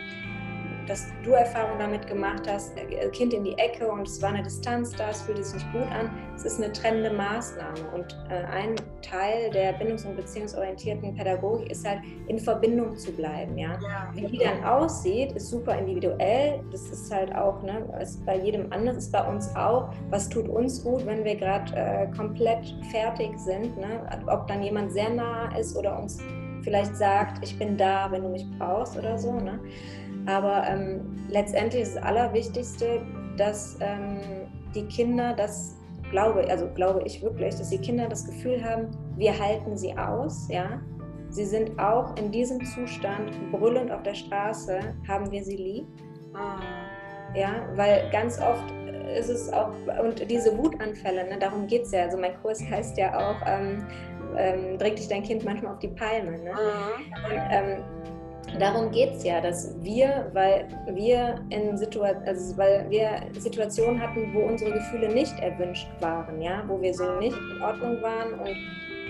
Speaker 2: dass du Erfahrung damit gemacht hast, äh, Kind in die Ecke und es war eine Distanz da, es fühlte sich nicht gut an. Es ist eine trennende Maßnahme und äh, ein Teil der bindungs- und beziehungsorientierten Pädagogik ist halt in Verbindung zu bleiben. Ja? ja. Wie die dann aussieht, ist super individuell. Das ist halt auch, ne, ist bei jedem anders, ist bei uns auch. Was tut uns gut, wenn wir gerade äh, komplett fertig sind? Ne? Ob dann jemand sehr nah ist oder uns vielleicht sagt, ich bin da, wenn du mich brauchst oder so. Ne? Aber ähm, letztendlich ist das Allerwichtigste, dass ähm, die Kinder das glaube, also glaube ich wirklich, dass die Kinder das Gefühl haben, wir halten sie aus, ja. Sie sind auch in diesem Zustand brüllend auf der Straße, haben wir sie lieb. Ah. Ja, weil ganz oft ist es auch, und diese Wutanfälle, ne, darum geht es ja. Also mein Kurs heißt ja auch, ähm, ähm, dich dein Kind manchmal auf die Palme. Ne? Mhm. Und, ähm, darum geht es ja, dass wir, weil wir in Situa also weil wir Situationen hatten, wo unsere Gefühle nicht erwünscht waren, ja, wo wir so nicht in Ordnung waren und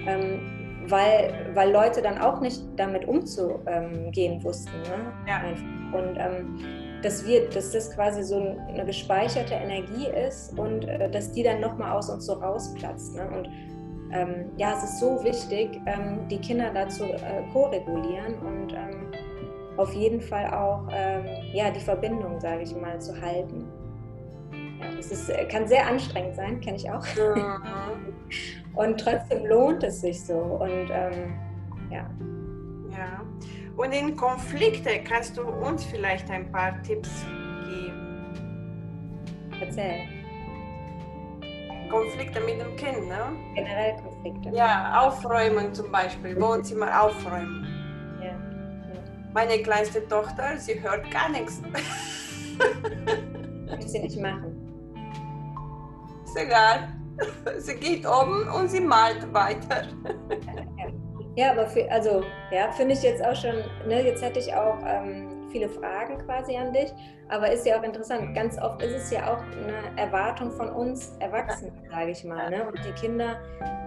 Speaker 2: ähm, weil, weil Leute dann auch nicht damit umzugehen wussten. Ne? Ja. Und ähm, dass wir, dass das quasi so eine gespeicherte Energie ist und äh, dass die dann nochmal aus uns so rausplatzt. Ne? Und ähm, ja, es ist so wichtig, ähm, die Kinder dazu äh, ko-regulieren und ähm, auf jeden Fall auch ähm, ja, die Verbindung, sage ich mal, zu halten. Ja, das ist, äh, kann sehr anstrengend sein, kenne ich auch. Mhm. und trotzdem lohnt es sich so. Und ähm, ja.
Speaker 3: Ja. Und in Konflikte kannst du uns vielleicht ein paar Tipps geben?
Speaker 2: Erzähl.
Speaker 3: Konflikte mit dem Kind, ne?
Speaker 2: Generell Konflikte.
Speaker 3: Ja, aufräumen zum Beispiel, Wohnzimmer aufräumen. Meine kleinste Tochter, sie hört gar nichts.
Speaker 2: Kann sie nicht machen.
Speaker 3: Ist egal. Sie geht oben und sie malt weiter.
Speaker 2: Ja, aber für, also, ja, finde ich jetzt auch schon, ne, jetzt hätte ich auch ähm, viele Fragen quasi an dich. Aber ist ja auch interessant, ganz oft ist es ja auch eine Erwartung von uns Erwachsenen, sage ich mal. Ne? Und die Kinder,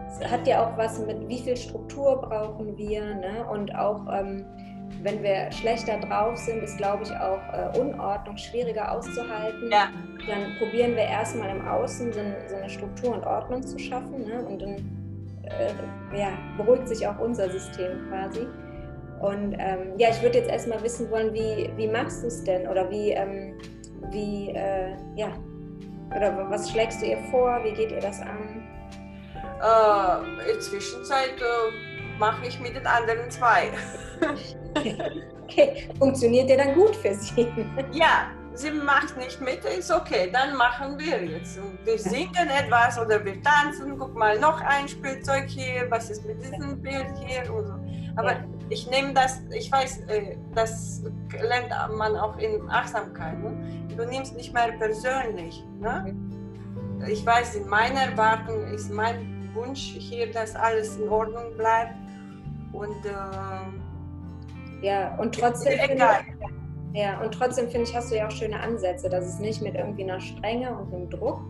Speaker 2: es hat ja auch was mit, wie viel Struktur brauchen wir. Ne? Und auch, ähm, wenn wir schlechter drauf sind, ist, glaube ich, auch äh, Unordnung schwieriger auszuhalten. Ja. Dann probieren wir erstmal im Außen so, so, eine Struktur und Ordnung zu schaffen. Ne? Und dann äh, ja, beruhigt sich auch unser System quasi. Und ähm, ja, ich würde jetzt erstmal wissen wollen, wie, wie machst du es denn? Oder wie, ähm, wie äh, ja, oder was schlägst du ihr vor? Wie geht ihr das an?
Speaker 3: Äh, in der Zwischenzeit äh, mache ich mit den anderen zwei.
Speaker 2: okay, funktioniert der dann gut für sie?
Speaker 3: ja, sie macht nicht mit, ist okay, dann machen wir jetzt. Und wir singen etwas oder wir tanzen, guck mal, noch ein Spielzeug hier, was ist mit diesem Bild hier so. Aber ja. ich nehme das, ich weiß, äh, das lernt man auch in Achtsamkeit. Ne? Du nimmst nicht mehr persönlich. Ne? Ich weiß, in meiner Erwartung ist mein Wunsch hier, dass alles in Ordnung bleibt. Und äh,
Speaker 2: ja, und trotzdem. Egal. Ja, und trotzdem finde ich, hast du ja auch schöne Ansätze, dass es nicht mit irgendwie einer Strenge und einem Druck,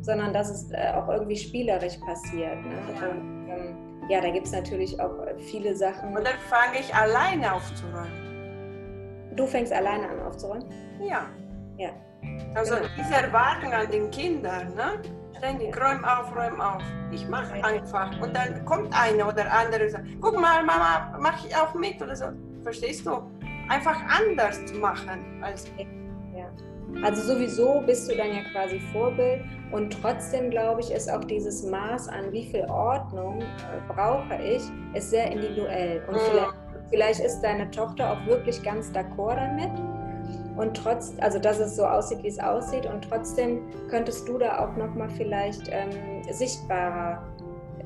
Speaker 2: sondern dass es äh, auch irgendwie spielerisch passiert. Ne? Ja. Und, ähm, ja, da gibt es natürlich auch viele Sachen.
Speaker 3: Und dann fange ich alleine aufzuräumen.
Speaker 2: Du fängst alleine an aufzuräumen?
Speaker 3: Ja.
Speaker 2: Ja.
Speaker 3: Also genau. diese Erwartung an den Kindern, ne? Ständig räum auf, räum auf. Ich mache einfach. Und dann kommt einer oder andere und sagt, guck mal, Mama, mach ich auch mit oder so. Verstehst du? Einfach anders zu machen als
Speaker 2: ja. Also sowieso bist du dann ja quasi Vorbild und trotzdem glaube ich, ist auch dieses Maß an, wie viel Ordnung äh, brauche ich, ist sehr individuell. Und mhm. vielleicht, vielleicht ist deine Tochter auch wirklich ganz d'accord damit. Und trotz, also dass es so aussieht, wie es aussieht, und trotzdem könntest du da auch nochmal vielleicht ähm, sichtbarer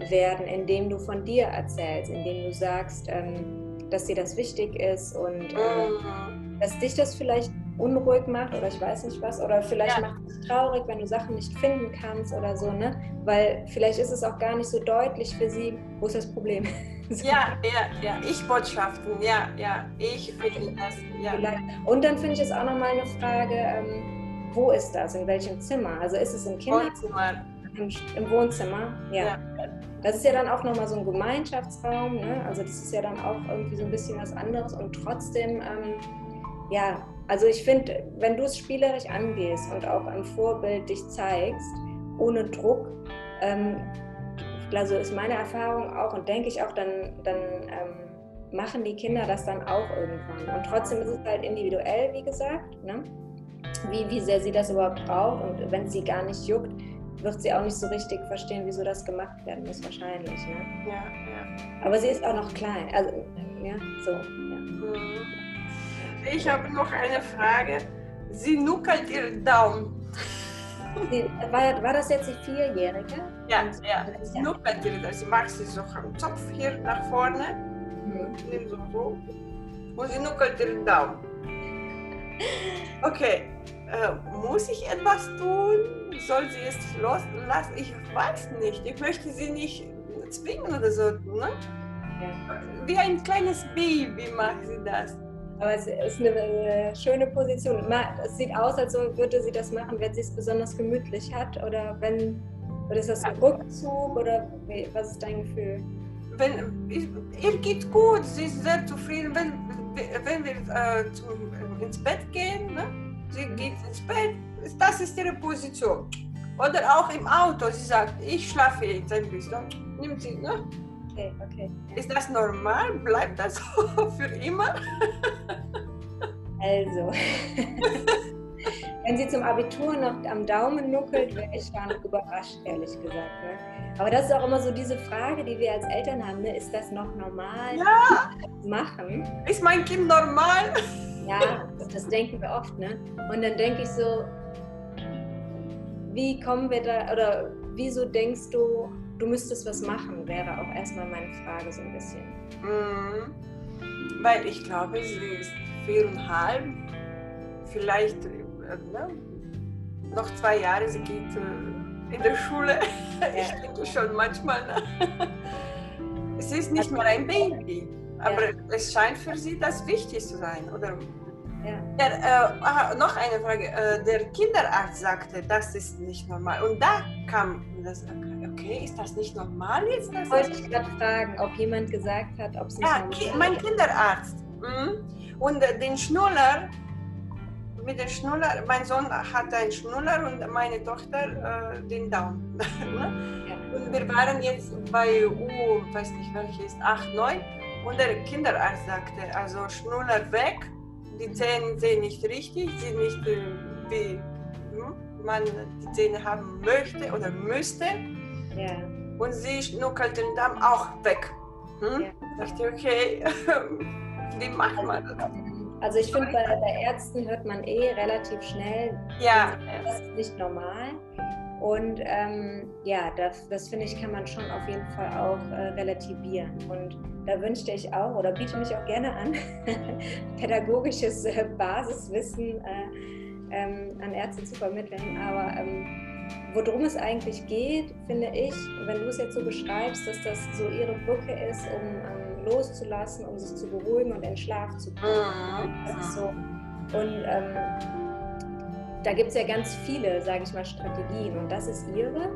Speaker 2: werden, indem du von dir erzählst, indem du sagst, ähm, dass dir das wichtig ist und äh, mhm. dass dich das vielleicht unruhig macht oder ich weiß nicht was. Oder vielleicht ja. macht es traurig, wenn du Sachen nicht finden kannst oder so, ne? Weil vielleicht ist es auch gar nicht so deutlich für sie, wo ist das Problem.
Speaker 3: so. Ja, ja, ja. Ich-Botschaften, ja, ja. Ich finde das, ja.
Speaker 2: Und dann finde ich es auch nochmal eine Frage, ähm, wo ist das? In welchem Zimmer? Also ist es im Kinderzimmer? Im, Im, Wohnzimmer? ja. ja. Das ist ja dann auch nochmal so ein Gemeinschaftsraum, ne? also das ist ja dann auch irgendwie so ein bisschen was anderes und trotzdem, ähm, ja, Also ich finde, wenn du es spielerisch angehst und auch ein Vorbild dich zeigst, ohne Druck, ähm, also ist meine Erfahrung auch und denke ich auch, dann, dann ähm, machen die Kinder das dann auch irgendwann. Und trotzdem ist es halt individuell, wie gesagt, ne? wie, wie sehr sie das überhaupt braucht. Und wenn sie gar nicht juckt, wird sie auch nicht so richtig verstehen, wieso das gemacht werden muss, wahrscheinlich. Ne?
Speaker 3: Ja, ja.
Speaker 2: Aber sie ist auch noch klein. Also, ja, so. Ja.
Speaker 3: Mhm. Ich habe noch eine Frage. Sie nuckelt ihren Daumen.
Speaker 2: War, war das jetzt die Vierjährige?
Speaker 3: Ja, ja. Sie nuckelt ihren Daumen. Sie macht sich so am Zopf hier nach vorne. Mhm. So, so. Und sie nuckelt ihren Daumen. Okay. Äh, muss ich etwas tun? Soll sie es loslassen? Ich weiß nicht. Ich möchte sie nicht zwingen oder so. Ne? Ja. Wie ein kleines Baby macht sie das.
Speaker 2: Aber es ist eine schöne Position. Es sieht aus, als würde sie das machen, wenn sie es besonders gemütlich hat oder wenn oder ist das ein Rückzug oder was ist dein Gefühl?
Speaker 3: Wenn, ihr geht gut, sie ist sehr zufrieden. Wenn, wenn wir äh, zum, ins Bett gehen, ne? sie geht ins Bett, das ist ihre Position. Oder auch im Auto, sie sagt, ich schlafe jetzt ein bisschen. Nimmt sie, ne?
Speaker 2: Okay, okay.
Speaker 3: Ist das normal? Bleibt das so für immer?
Speaker 2: Also, wenn sie zum Abitur noch am Daumen nuckelt, wäre ich schon überrascht, ehrlich gesagt. Ne? Aber das ist auch immer so diese Frage, die wir als Eltern haben: ne? Ist das noch normal?
Speaker 3: Ja!
Speaker 2: Machen?
Speaker 3: Ist mein Kind normal?
Speaker 2: Ja, das denken wir oft. Ne? Und dann denke ich so: Wie kommen wir da, oder wieso denkst du, du müsstest was machen, wäre auch erstmal meine Frage so ein bisschen.
Speaker 3: Mhm. Weil ich glaube, sie ist viereinhalb, vielleicht äh, ne? noch zwei Jahre, sie geht äh, in der Schule. ich denke schon manchmal. Es ist nicht mehr ein Baby, aber ja. es scheint für sie das wichtig zu sein, oder?
Speaker 2: Ja.
Speaker 3: Der, äh, noch eine Frage. Äh, der Kinderarzt sagte, das ist nicht normal. Und da kam das, okay, ist das nicht normal jetzt?
Speaker 2: Das wollte ich gerade fragen, ob jemand gesagt hat, ob es nicht
Speaker 3: ja,
Speaker 2: normal
Speaker 3: ist. mein Kinderarzt. Mhm. Und äh, den Schnuller, mit dem Schnuller, mein Sohn hat einen Schnuller und meine Tochter äh, den Daumen. Ja. Und wir waren jetzt bei U, weiß nicht welche ist, 8, 9 und der Kinderarzt sagte, also Schnuller weg, die Zähne sehen nicht richtig, sind nicht äh, wie hm, man die Zähne haben möchte oder müsste.
Speaker 2: Ja.
Speaker 3: Und sie schnuckelt den Darm auch weg. Hm? Ja. Da dachte ich, okay, wie macht man das?
Speaker 2: Also ich finde, bei, bei, Ärzten hört man eh relativ schnell,
Speaker 3: ja.
Speaker 2: das ist nicht normal. Und ähm, ja, das, das finde ich, kann man schon auf jeden Fall auch äh, relativieren. Und da wünschte ich auch oder biete mich auch gerne an, pädagogisches äh, Basiswissen äh, ähm, an Ärzte zu vermitteln. Aber ähm, worum es eigentlich geht, finde ich, wenn du es jetzt so beschreibst, dass das so ihre Brücke ist, um ähm, loszulassen, um sich zu beruhigen und in Schlaf zu kommen. Mhm. So. Und ähm, da gibt es ja ganz viele, sage ich mal, Strategien und das ist ihre.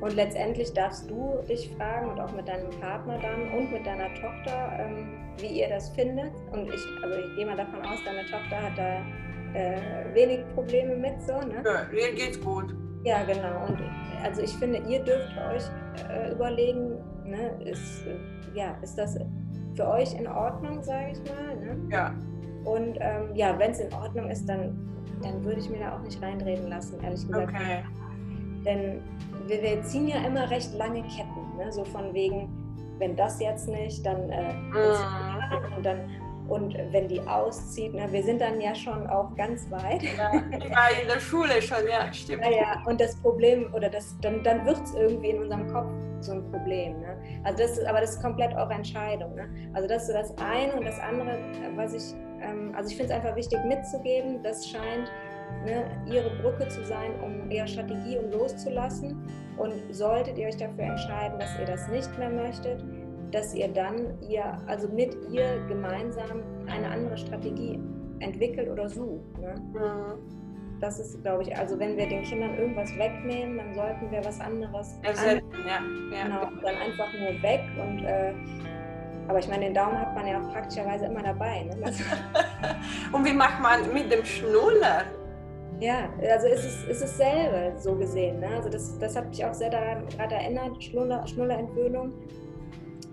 Speaker 2: Und letztendlich darfst du dich fragen und auch mit deinem Partner dann und mit deiner Tochter, ähm, wie ihr das findet. Und ich, also ich gehe mal davon aus, deine Tochter hat da äh, wenig Probleme mit so, ne?
Speaker 3: Ja, ihr geht's gut.
Speaker 2: Ja, genau. Und also ich finde, ihr dürft euch äh, überlegen, ne, ist, äh, ja, ist das für euch in Ordnung, sage ich mal. Ne?
Speaker 3: Ja.
Speaker 2: Und ähm, ja, wenn es in Ordnung ist, dann, dann würde ich mir da auch nicht reinreden lassen, ehrlich gesagt.
Speaker 3: Okay.
Speaker 2: Denn wir, wir ziehen ja immer recht lange Ketten, ne? so von wegen, wenn das jetzt nicht, dann äh,
Speaker 3: mm.
Speaker 2: und dann und wenn die auszieht, ne, wir sind dann ja schon auch ganz weit.
Speaker 3: Ja, in der Schule schon, ja, stimmt.
Speaker 2: Ja, ja. Und das Problem, oder das, dann, dann wird es irgendwie in unserem Kopf so ein Problem. Ne? Also das ist, aber das ist komplett eure Entscheidung. Ne? Also das ist das eine und das andere, was ich, ähm, also ich finde es einfach wichtig mitzugeben, das scheint ne, ihre Brücke zu sein, um ihre Strategie um loszulassen. Und solltet ihr euch dafür entscheiden, dass ihr das nicht mehr möchtet, dass ihr dann ihr, also mit ihr gemeinsam eine andere Strategie entwickelt oder sucht. Ne?
Speaker 3: Mhm.
Speaker 2: Das ist, glaube ich, also wenn wir den Kindern irgendwas wegnehmen, dann sollten wir was anderes
Speaker 3: Ersetzen, ja.
Speaker 2: ja. Genau, dann einfach nur weg und äh, Aber ich meine, den Daumen hat man ja auch praktischerweise immer dabei. Ne?
Speaker 3: Und wie macht man mit dem Schnuller?
Speaker 2: Ja, also ist es ist dasselbe so gesehen. Ne? Also das, das hat mich auch sehr daran gerade erinnert, Schnuller, Schnullerentwöhnung.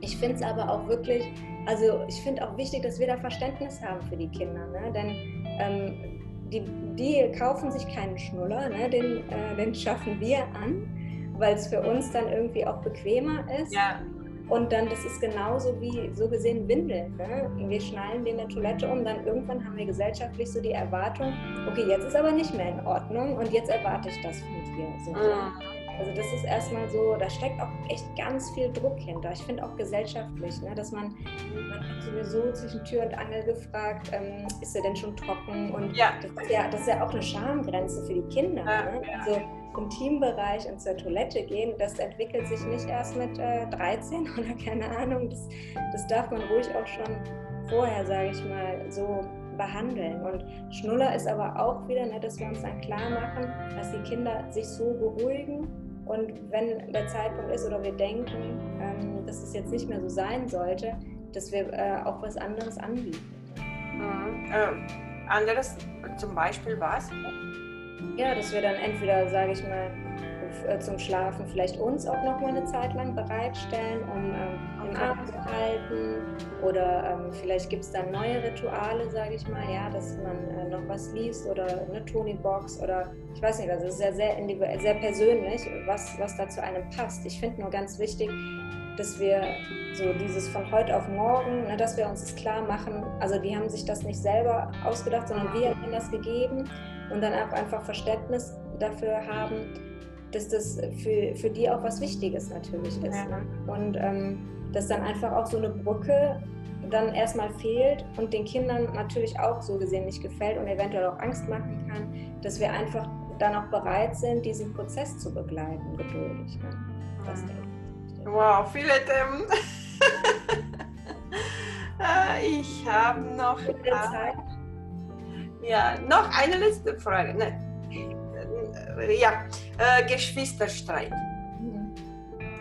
Speaker 2: Ich finde es aber auch wirklich, also ich finde auch wichtig, dass wir da Verständnis haben für die Kinder. Ne? Denn ähm, die, die kaufen sich keinen Schnuller, ne? den, äh, den schaffen wir an, weil es für uns dann irgendwie auch bequemer ist.
Speaker 3: Ja.
Speaker 2: Und dann, das ist genauso wie so gesehen Windeln. Ne? Wir schnallen die in der Toilette um, dann irgendwann haben wir gesellschaftlich so die Erwartung, okay, jetzt ist aber nicht mehr in Ordnung und jetzt erwarte ich das von dir. So.
Speaker 3: Mhm.
Speaker 2: Also das ist erstmal so, da steckt auch echt ganz viel Druck hinter. Ich finde auch gesellschaftlich, ne, dass man, man hat sowieso zwischen Tür und Angel gefragt, ähm, ist er denn schon trocken? Und
Speaker 3: Ja.
Speaker 2: das, ist ja, das ist ja auch eine Schamgrenze für die Kinder.
Speaker 3: Ja,
Speaker 2: ne?
Speaker 3: ja.
Speaker 2: Also im Teambereich und zur Toilette gehen, das entwickelt sich nicht erst mit äh, 13 oder keine Ahnung. Das, das darf man ruhig auch schon vorher, sage ich mal, so behandeln. Und Schnuller ist aber auch wieder, ne, dass wir uns dann klar machen, dass die Kinder sich so beruhigen und wenn der Zeitpunkt ist oder wir denken, ähm, dass es jetzt nicht mehr so sein sollte, dass wir äh, auch was anderes anbieten.
Speaker 3: Mhm. Äh, anderes, zum Beispiel was?
Speaker 2: Ja, dass wir dann entweder, sage ich mal, äh, zum Schlafen vielleicht uns auch noch mal eine Zeit lang bereitstellen, um ähm,
Speaker 3: Okay.
Speaker 2: Arm zu halten. Oder ähm, vielleicht gibt es dann neue Rituale, sage ich mal, ja, dass man äh, noch was liest oder eine Tony-Box oder ich weiß nicht, also es ist ja sehr, individuell, sehr persönlich, was, was da zu einem passt. Ich finde nur ganz wichtig, dass wir so dieses von heute auf morgen, ne, dass wir uns das klar machen, also die haben sich das nicht selber ausgedacht, sondern wir haben ihnen das gegeben und dann auch einfach Verständnis dafür haben, dass das für, für die auch was Wichtiges natürlich ist.
Speaker 3: Ja.
Speaker 2: Ne? Und ähm, dass dann einfach auch so eine Brücke dann erstmal fehlt und den Kindern natürlich auch so gesehen nicht gefällt und eventuell auch Angst machen kann, dass wir einfach dann auch bereit sind, diesen Prozess zu begleiten, geduldig. Ne? Ich.
Speaker 3: Wow, viele Themen. Äh, ich habe noch, ja, noch eine letzte Frage. Ne. Äh, Ja, äh, Geschwisterstreit.
Speaker 2: Mhm.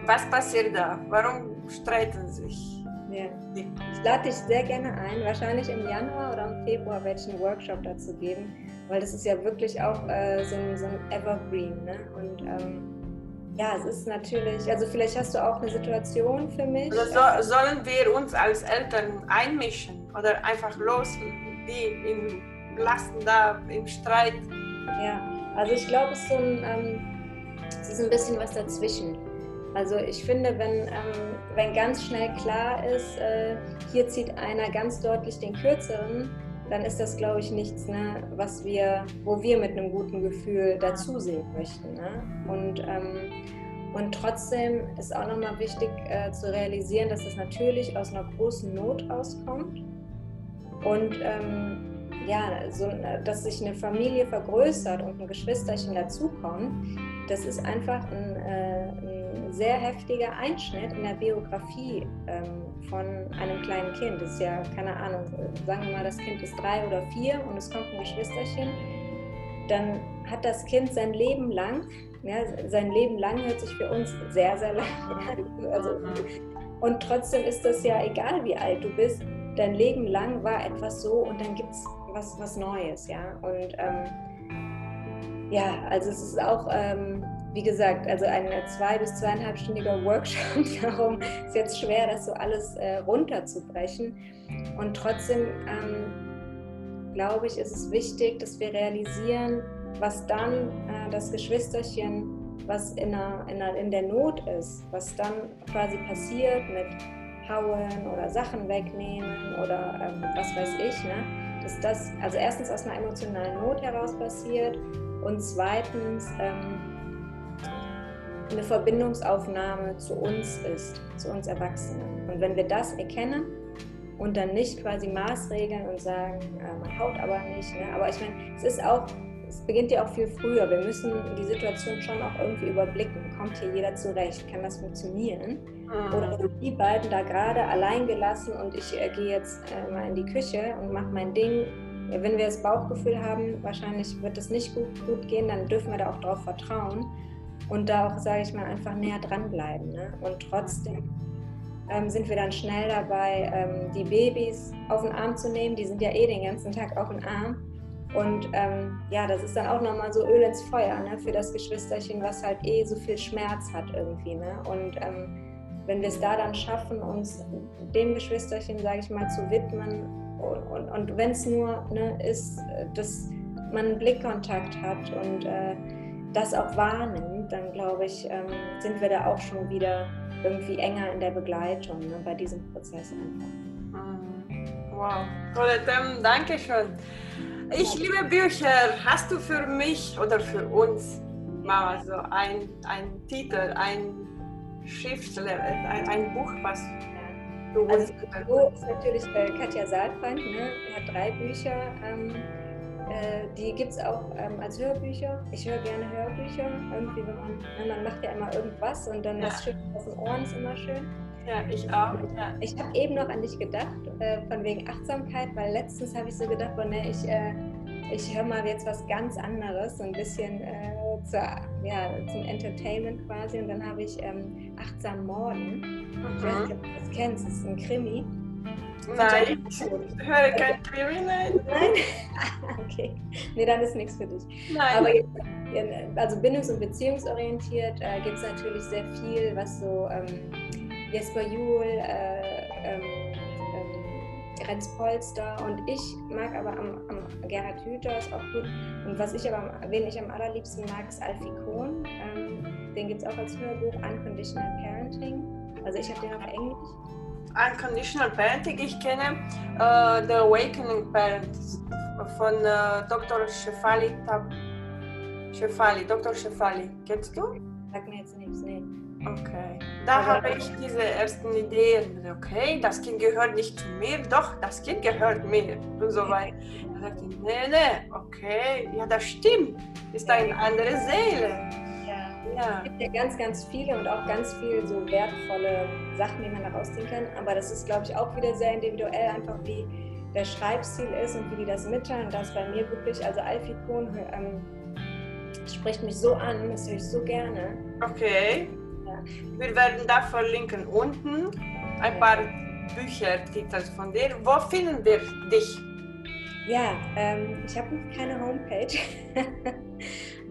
Speaker 3: Was passiert da? Warum streiten sich?
Speaker 2: Ja. Ich lade dich sehr gerne ein, wahrscheinlich im Januar oder im Februar werde ich einen Workshop dazu geben, weil das ist ja wirklich auch äh, so, ein, so ein Evergreen. Ne? Und ähm, ja, es ist natürlich, also vielleicht hast du auch eine Situation für mich.
Speaker 3: Oder so, sollen wir uns als Eltern einmischen oder einfach los, die in, lassen da im Streit?
Speaker 2: Ja, also ich glaube, es, ist so ein, ähm, es ist ein bisschen was dazwischen. Also ich finde, wenn, ähm, wenn ganz schnell klar ist, äh, hier zieht einer ganz deutlich den kürzeren, dann ist das, glaube ich, nichts, ne, was wir, wo wir mit einem guten Gefühl dazu sehen möchten. Ne? Und, ähm, und trotzdem ist auch nochmal wichtig äh, zu realisieren, dass es natürlich aus einer großen Not rauskommt. Und ähm, ja, so, dass sich eine Familie vergrößert und ein Geschwisterchen dazukommt, das ist einfach ein, äh, ein sehr heftiger Einschnitt in der Biografie ähm, von einem kleinen Kind. Das ist ja, keine Ahnung, sagen wir mal, das Kind ist drei oder vier und es kommt ein Geschwisterchen. Dann hat das Kind sein Leben lang, ja, sein Leben lang hört sich für uns sehr, sehr lang an. Also, und trotzdem ist das ja egal, wie alt du bist. Dein Leben lang war etwas so und dann gibt es was, was Neues, ja. Und ähm, ja, also es ist auch, ähm, wie gesagt, also ein zwei- bis zweieinhalbstündiger Workshop. Darum ist jetzt schwer, das so alles äh, runterzubrechen. Und trotzdem ähm, glaube ich, ist es wichtig, dass wir realisieren, was dann äh, das Geschwisterchen, was in der, in, der, in der Not ist, was dann quasi passiert mit Hauen oder Sachen wegnehmen oder ähm, was weiß ich, ne? Dass das also erstens aus einer emotionalen Not heraus passiert und zweitens ähm, eine Verbindungsaufnahme zu uns ist, zu uns Erwachsenen. Und wenn wir das erkennen und dann nicht quasi maßregeln und sagen, äh, man haut aber nicht, ne? aber ich meine, es ist auch, es beginnt ja auch viel früher. Wir müssen die Situation schon auch irgendwie überblicken. Kommt hier jeder zurecht? Kann das funktionieren? Oder sind die beiden da gerade allein gelassen und ich äh, gehe jetzt äh, mal in die Küche und mache mein Ding. Wenn wir das Bauchgefühl haben, wahrscheinlich wird es nicht gut, gut gehen, dann dürfen wir da auch drauf vertrauen und da auch, sage ich mal, einfach näher dranbleiben. Ne? Und trotzdem ähm, sind wir dann schnell dabei, ähm, die Babys auf den Arm zu nehmen. Die sind ja eh den ganzen Tag auf dem Arm. Und ähm, ja, das ist dann auch nochmal so Öl ins Feuer ne, für das Geschwisterchen, was halt eh so viel Schmerz hat irgendwie. Ne? Und ähm, wenn wir es da dann schaffen, uns dem Geschwisterchen, sage ich mal, zu widmen und, und, und wenn es nur ne, ist, dass man einen Blickkontakt hat und äh, das auch wahrnimmt, dann glaube ich, ähm, sind wir da auch schon wieder irgendwie enger in der Begleitung ne, bei diesem Prozess einfach.
Speaker 3: Mhm. Wow, Colette, danke schön. Ich liebe Bücher. Hast du für mich oder für uns mal so ein, ein Titel, ein Schriftsteller, ein, ein Buch, was
Speaker 2: du also, so ist natürlich äh, Katja Saalfrank, ne? Er hat drei Bücher. Ähm, äh, die gibt es auch ähm, als Hörbücher. Ich höre gerne Hörbücher. Irgendwie, wenn man, ne, man macht ja immer irgendwas und dann ja. das schön auf den Ohren ist immer schön.
Speaker 3: Ja, ich auch. Ja.
Speaker 2: Ich habe eben noch an dich gedacht, äh, von wegen Achtsamkeit, weil letztens habe ich so gedacht, boah, ne, ich, äh, ich höre mal jetzt was ganz anderes, so ein bisschen äh, zur, ja, zum Entertainment quasi. Und dann habe ich ähm, Achtsam Morden. Mhm. Ich weiß nicht, ob du das kennst, das ist ein Krimi.
Speaker 3: Nein, ich höre kein Krimi, nein.
Speaker 2: Nein? okay. Nee, dann ist nichts für dich. Nein. Aber jetzt, also bindungs- und beziehungsorientiert äh, gibt es natürlich sehr viel, was so ähm, Jesper Juhl, äh, ähm, ähm, Renz Polster und ich mag aber am, am, Gerhard Hüther ist auch gut. Und was ich aber, wen ich am allerliebsten mag, ist Alfie Kohn. Ähm, den gibt es auch als Hörbuch, Unconditional Parenting. Also ich habe den auf Englisch.
Speaker 3: Unconditional Parenting. Ich kenne uh, The Awakening Parent von uh, Dr. Shefali. Shefali, Dr. Shefali. Kennst du?
Speaker 2: Sag mir jetzt nichts, nee.
Speaker 3: Okay. Da habe ich diese ersten Ideen. Okay, das Kind gehört nicht zu mir, doch, das Kind gehört mir und so weiter. Da sagte ich, nee, nee, okay, ja, das stimmt. Ist eine andere Seele.
Speaker 2: Ja. Es gibt ja ganz, ganz viele und auch ganz viele so wertvolle Sachen, die man da rausziehen kann. Aber das ist, glaube ich, auch wieder sehr individuell, einfach wie der Schreibstil ist und wie die das mitteilen. Das bei mir wirklich, also Alfikon ähm, spricht mich so an, das höre ich so gerne.
Speaker 3: Okay. Wir werden da verlinken unten ein paar Büchertitel von dir. Wo finden wir dich?
Speaker 2: Ja, ähm, ich habe noch keine Homepage.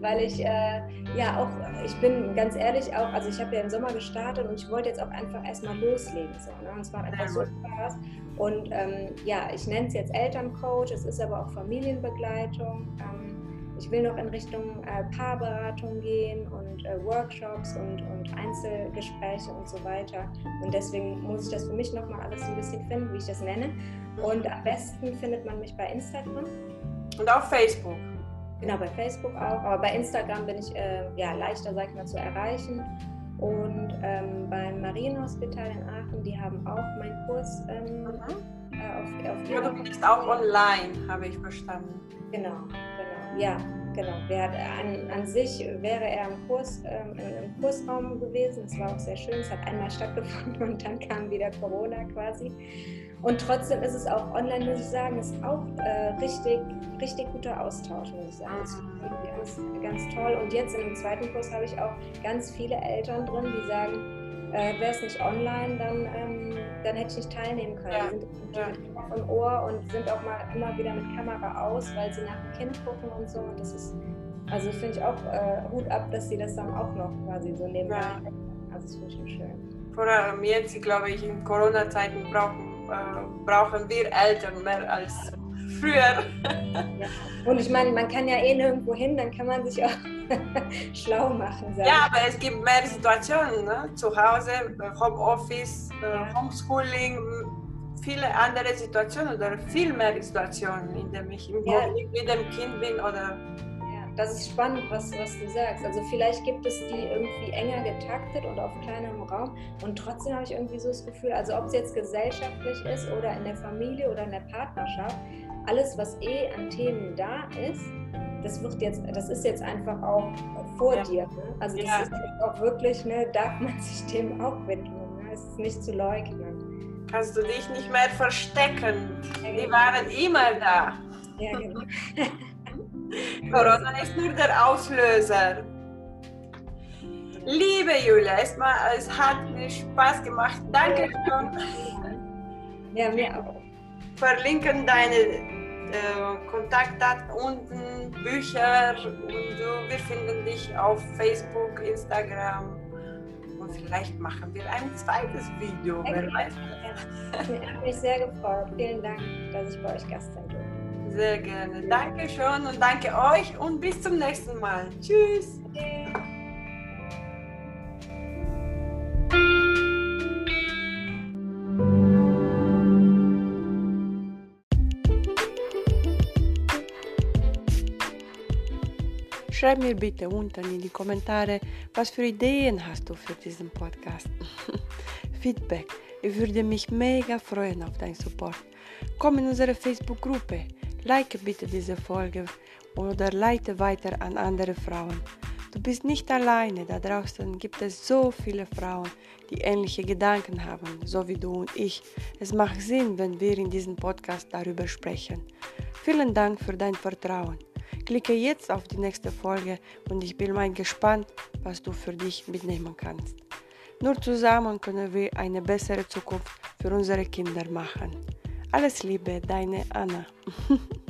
Speaker 2: weil ich äh, ja auch, ich bin ganz ehrlich auch, also ich habe ja im Sommer gestartet und ich wollte jetzt auch einfach erstmal loslegen. So, ne? Und es war einfach so Spaß. Und ähm, ja, ich nenne es jetzt Elterncoach, es ist aber auch Familienbegleitung. Ähm, ich will noch in Richtung äh, Paarberatung gehen und äh, Workshops und, und Einzelgespräche und so weiter. Und deswegen muss ich das für mich nochmal alles ein bisschen finden, wie ich das nenne. Und am besten findet man mich bei Instagram.
Speaker 3: Und auf Facebook.
Speaker 2: Genau, bei Facebook auch. Aber bei Instagram bin ich äh, ja, leichter, sag ich mal, zu erreichen. Und ähm, beim Marienhospital in Aachen, die haben auch meinen Kurs ähm, mhm.
Speaker 3: äh, auf, auf Ja, du bist auch online, habe ich verstanden.
Speaker 2: Genau, genau. Ja, genau. Wer, an, an sich wäre er im, Kurs, ähm, im Kursraum gewesen. Es war auch sehr schön. Es hat einmal stattgefunden und dann kam wieder Corona quasi. Und trotzdem ist es auch online, muss ich sagen, ist auch äh, richtig, richtig guter Austausch, muss ich sagen. Das ist ganz, ganz toll. Und jetzt in dem zweiten Kurs habe ich auch ganz viele Eltern drin, die sagen, äh, wäre es nicht online, dann, ähm, dann hätte ich nicht teilnehmen können. Ja. Die sind ja. mit Ohr und sind auch mal immer wieder mit Kamera aus, weil sie nach dem Kind gucken und so. Und das ist, also finde ich auch äh, Hut ab, dass sie das dann auch noch quasi so nebenbei ja. Also das finde ich schon schön.
Speaker 3: Vor allem jetzt, glaube ich, in Corona-Zeiten brauchen äh, brauchen wir Eltern mehr als früher.
Speaker 2: Ja. Und ich meine, man kann ja eh nirgendwo hin, dann kann man sich auch schlau machen.
Speaker 3: Ja, aber es gibt mehr Situationen. Ne? Zu Hause, Homeoffice, ja. Homeschooling, viele andere Situationen oder viel mehr Situationen, in denen ich im ja. mit dem Kind bin oder
Speaker 2: das ist spannend, was, was du sagst. Also vielleicht gibt es die irgendwie enger getaktet und auf kleinerem Raum und trotzdem habe ich irgendwie so das Gefühl, also ob es jetzt gesellschaftlich ist oder in der Familie oder in der Partnerschaft, alles, was eh an Themen da ist, das wird jetzt, das ist jetzt einfach auch vor ja. dir. Ne? Also das ja. ist auch wirklich, ne, darf man sich dem auch widmen. Ne? Es ist nicht zu leugnen.
Speaker 3: Kannst du dich nicht mehr verstecken. Ja, genau. Die waren immer da. Ja, genau. Corona ist nur der Auslöser. Liebe Julia, es, war, es hat mir Spaß gemacht. Danke schon.
Speaker 2: Ja, mir auch.
Speaker 3: Verlinken deine äh, Kontaktdaten unten, Bücher und äh, wir finden dich auf Facebook, Instagram und vielleicht machen wir ein zweites Video. Wer weiß.
Speaker 2: Ich habe mich sehr gefreut. Vielen Dank, dass ich bei euch Gast sein durfte.
Speaker 3: Sehr gerne. Danke schon und danke euch und bis zum nächsten Mal. Tschüss.
Speaker 2: Okay.
Speaker 1: Schreib mir bitte unten in die Kommentare, was für Ideen hast du für diesen Podcast. Feedback. Ich würde mich mega freuen auf deinen Support. Komm in unsere Facebook-Gruppe. Like bitte diese Folge oder leite weiter an andere Frauen. Du bist nicht alleine, da draußen gibt es so viele Frauen, die ähnliche Gedanken haben, so wie du und ich. Es macht Sinn, wenn wir in diesem Podcast darüber sprechen. Vielen Dank für dein Vertrauen. Klicke jetzt auf die nächste Folge und ich bin mal gespannt, was du für dich mitnehmen kannst. Nur zusammen können wir eine bessere Zukunft für unsere Kinder machen. Alles Liebe, deine Anna.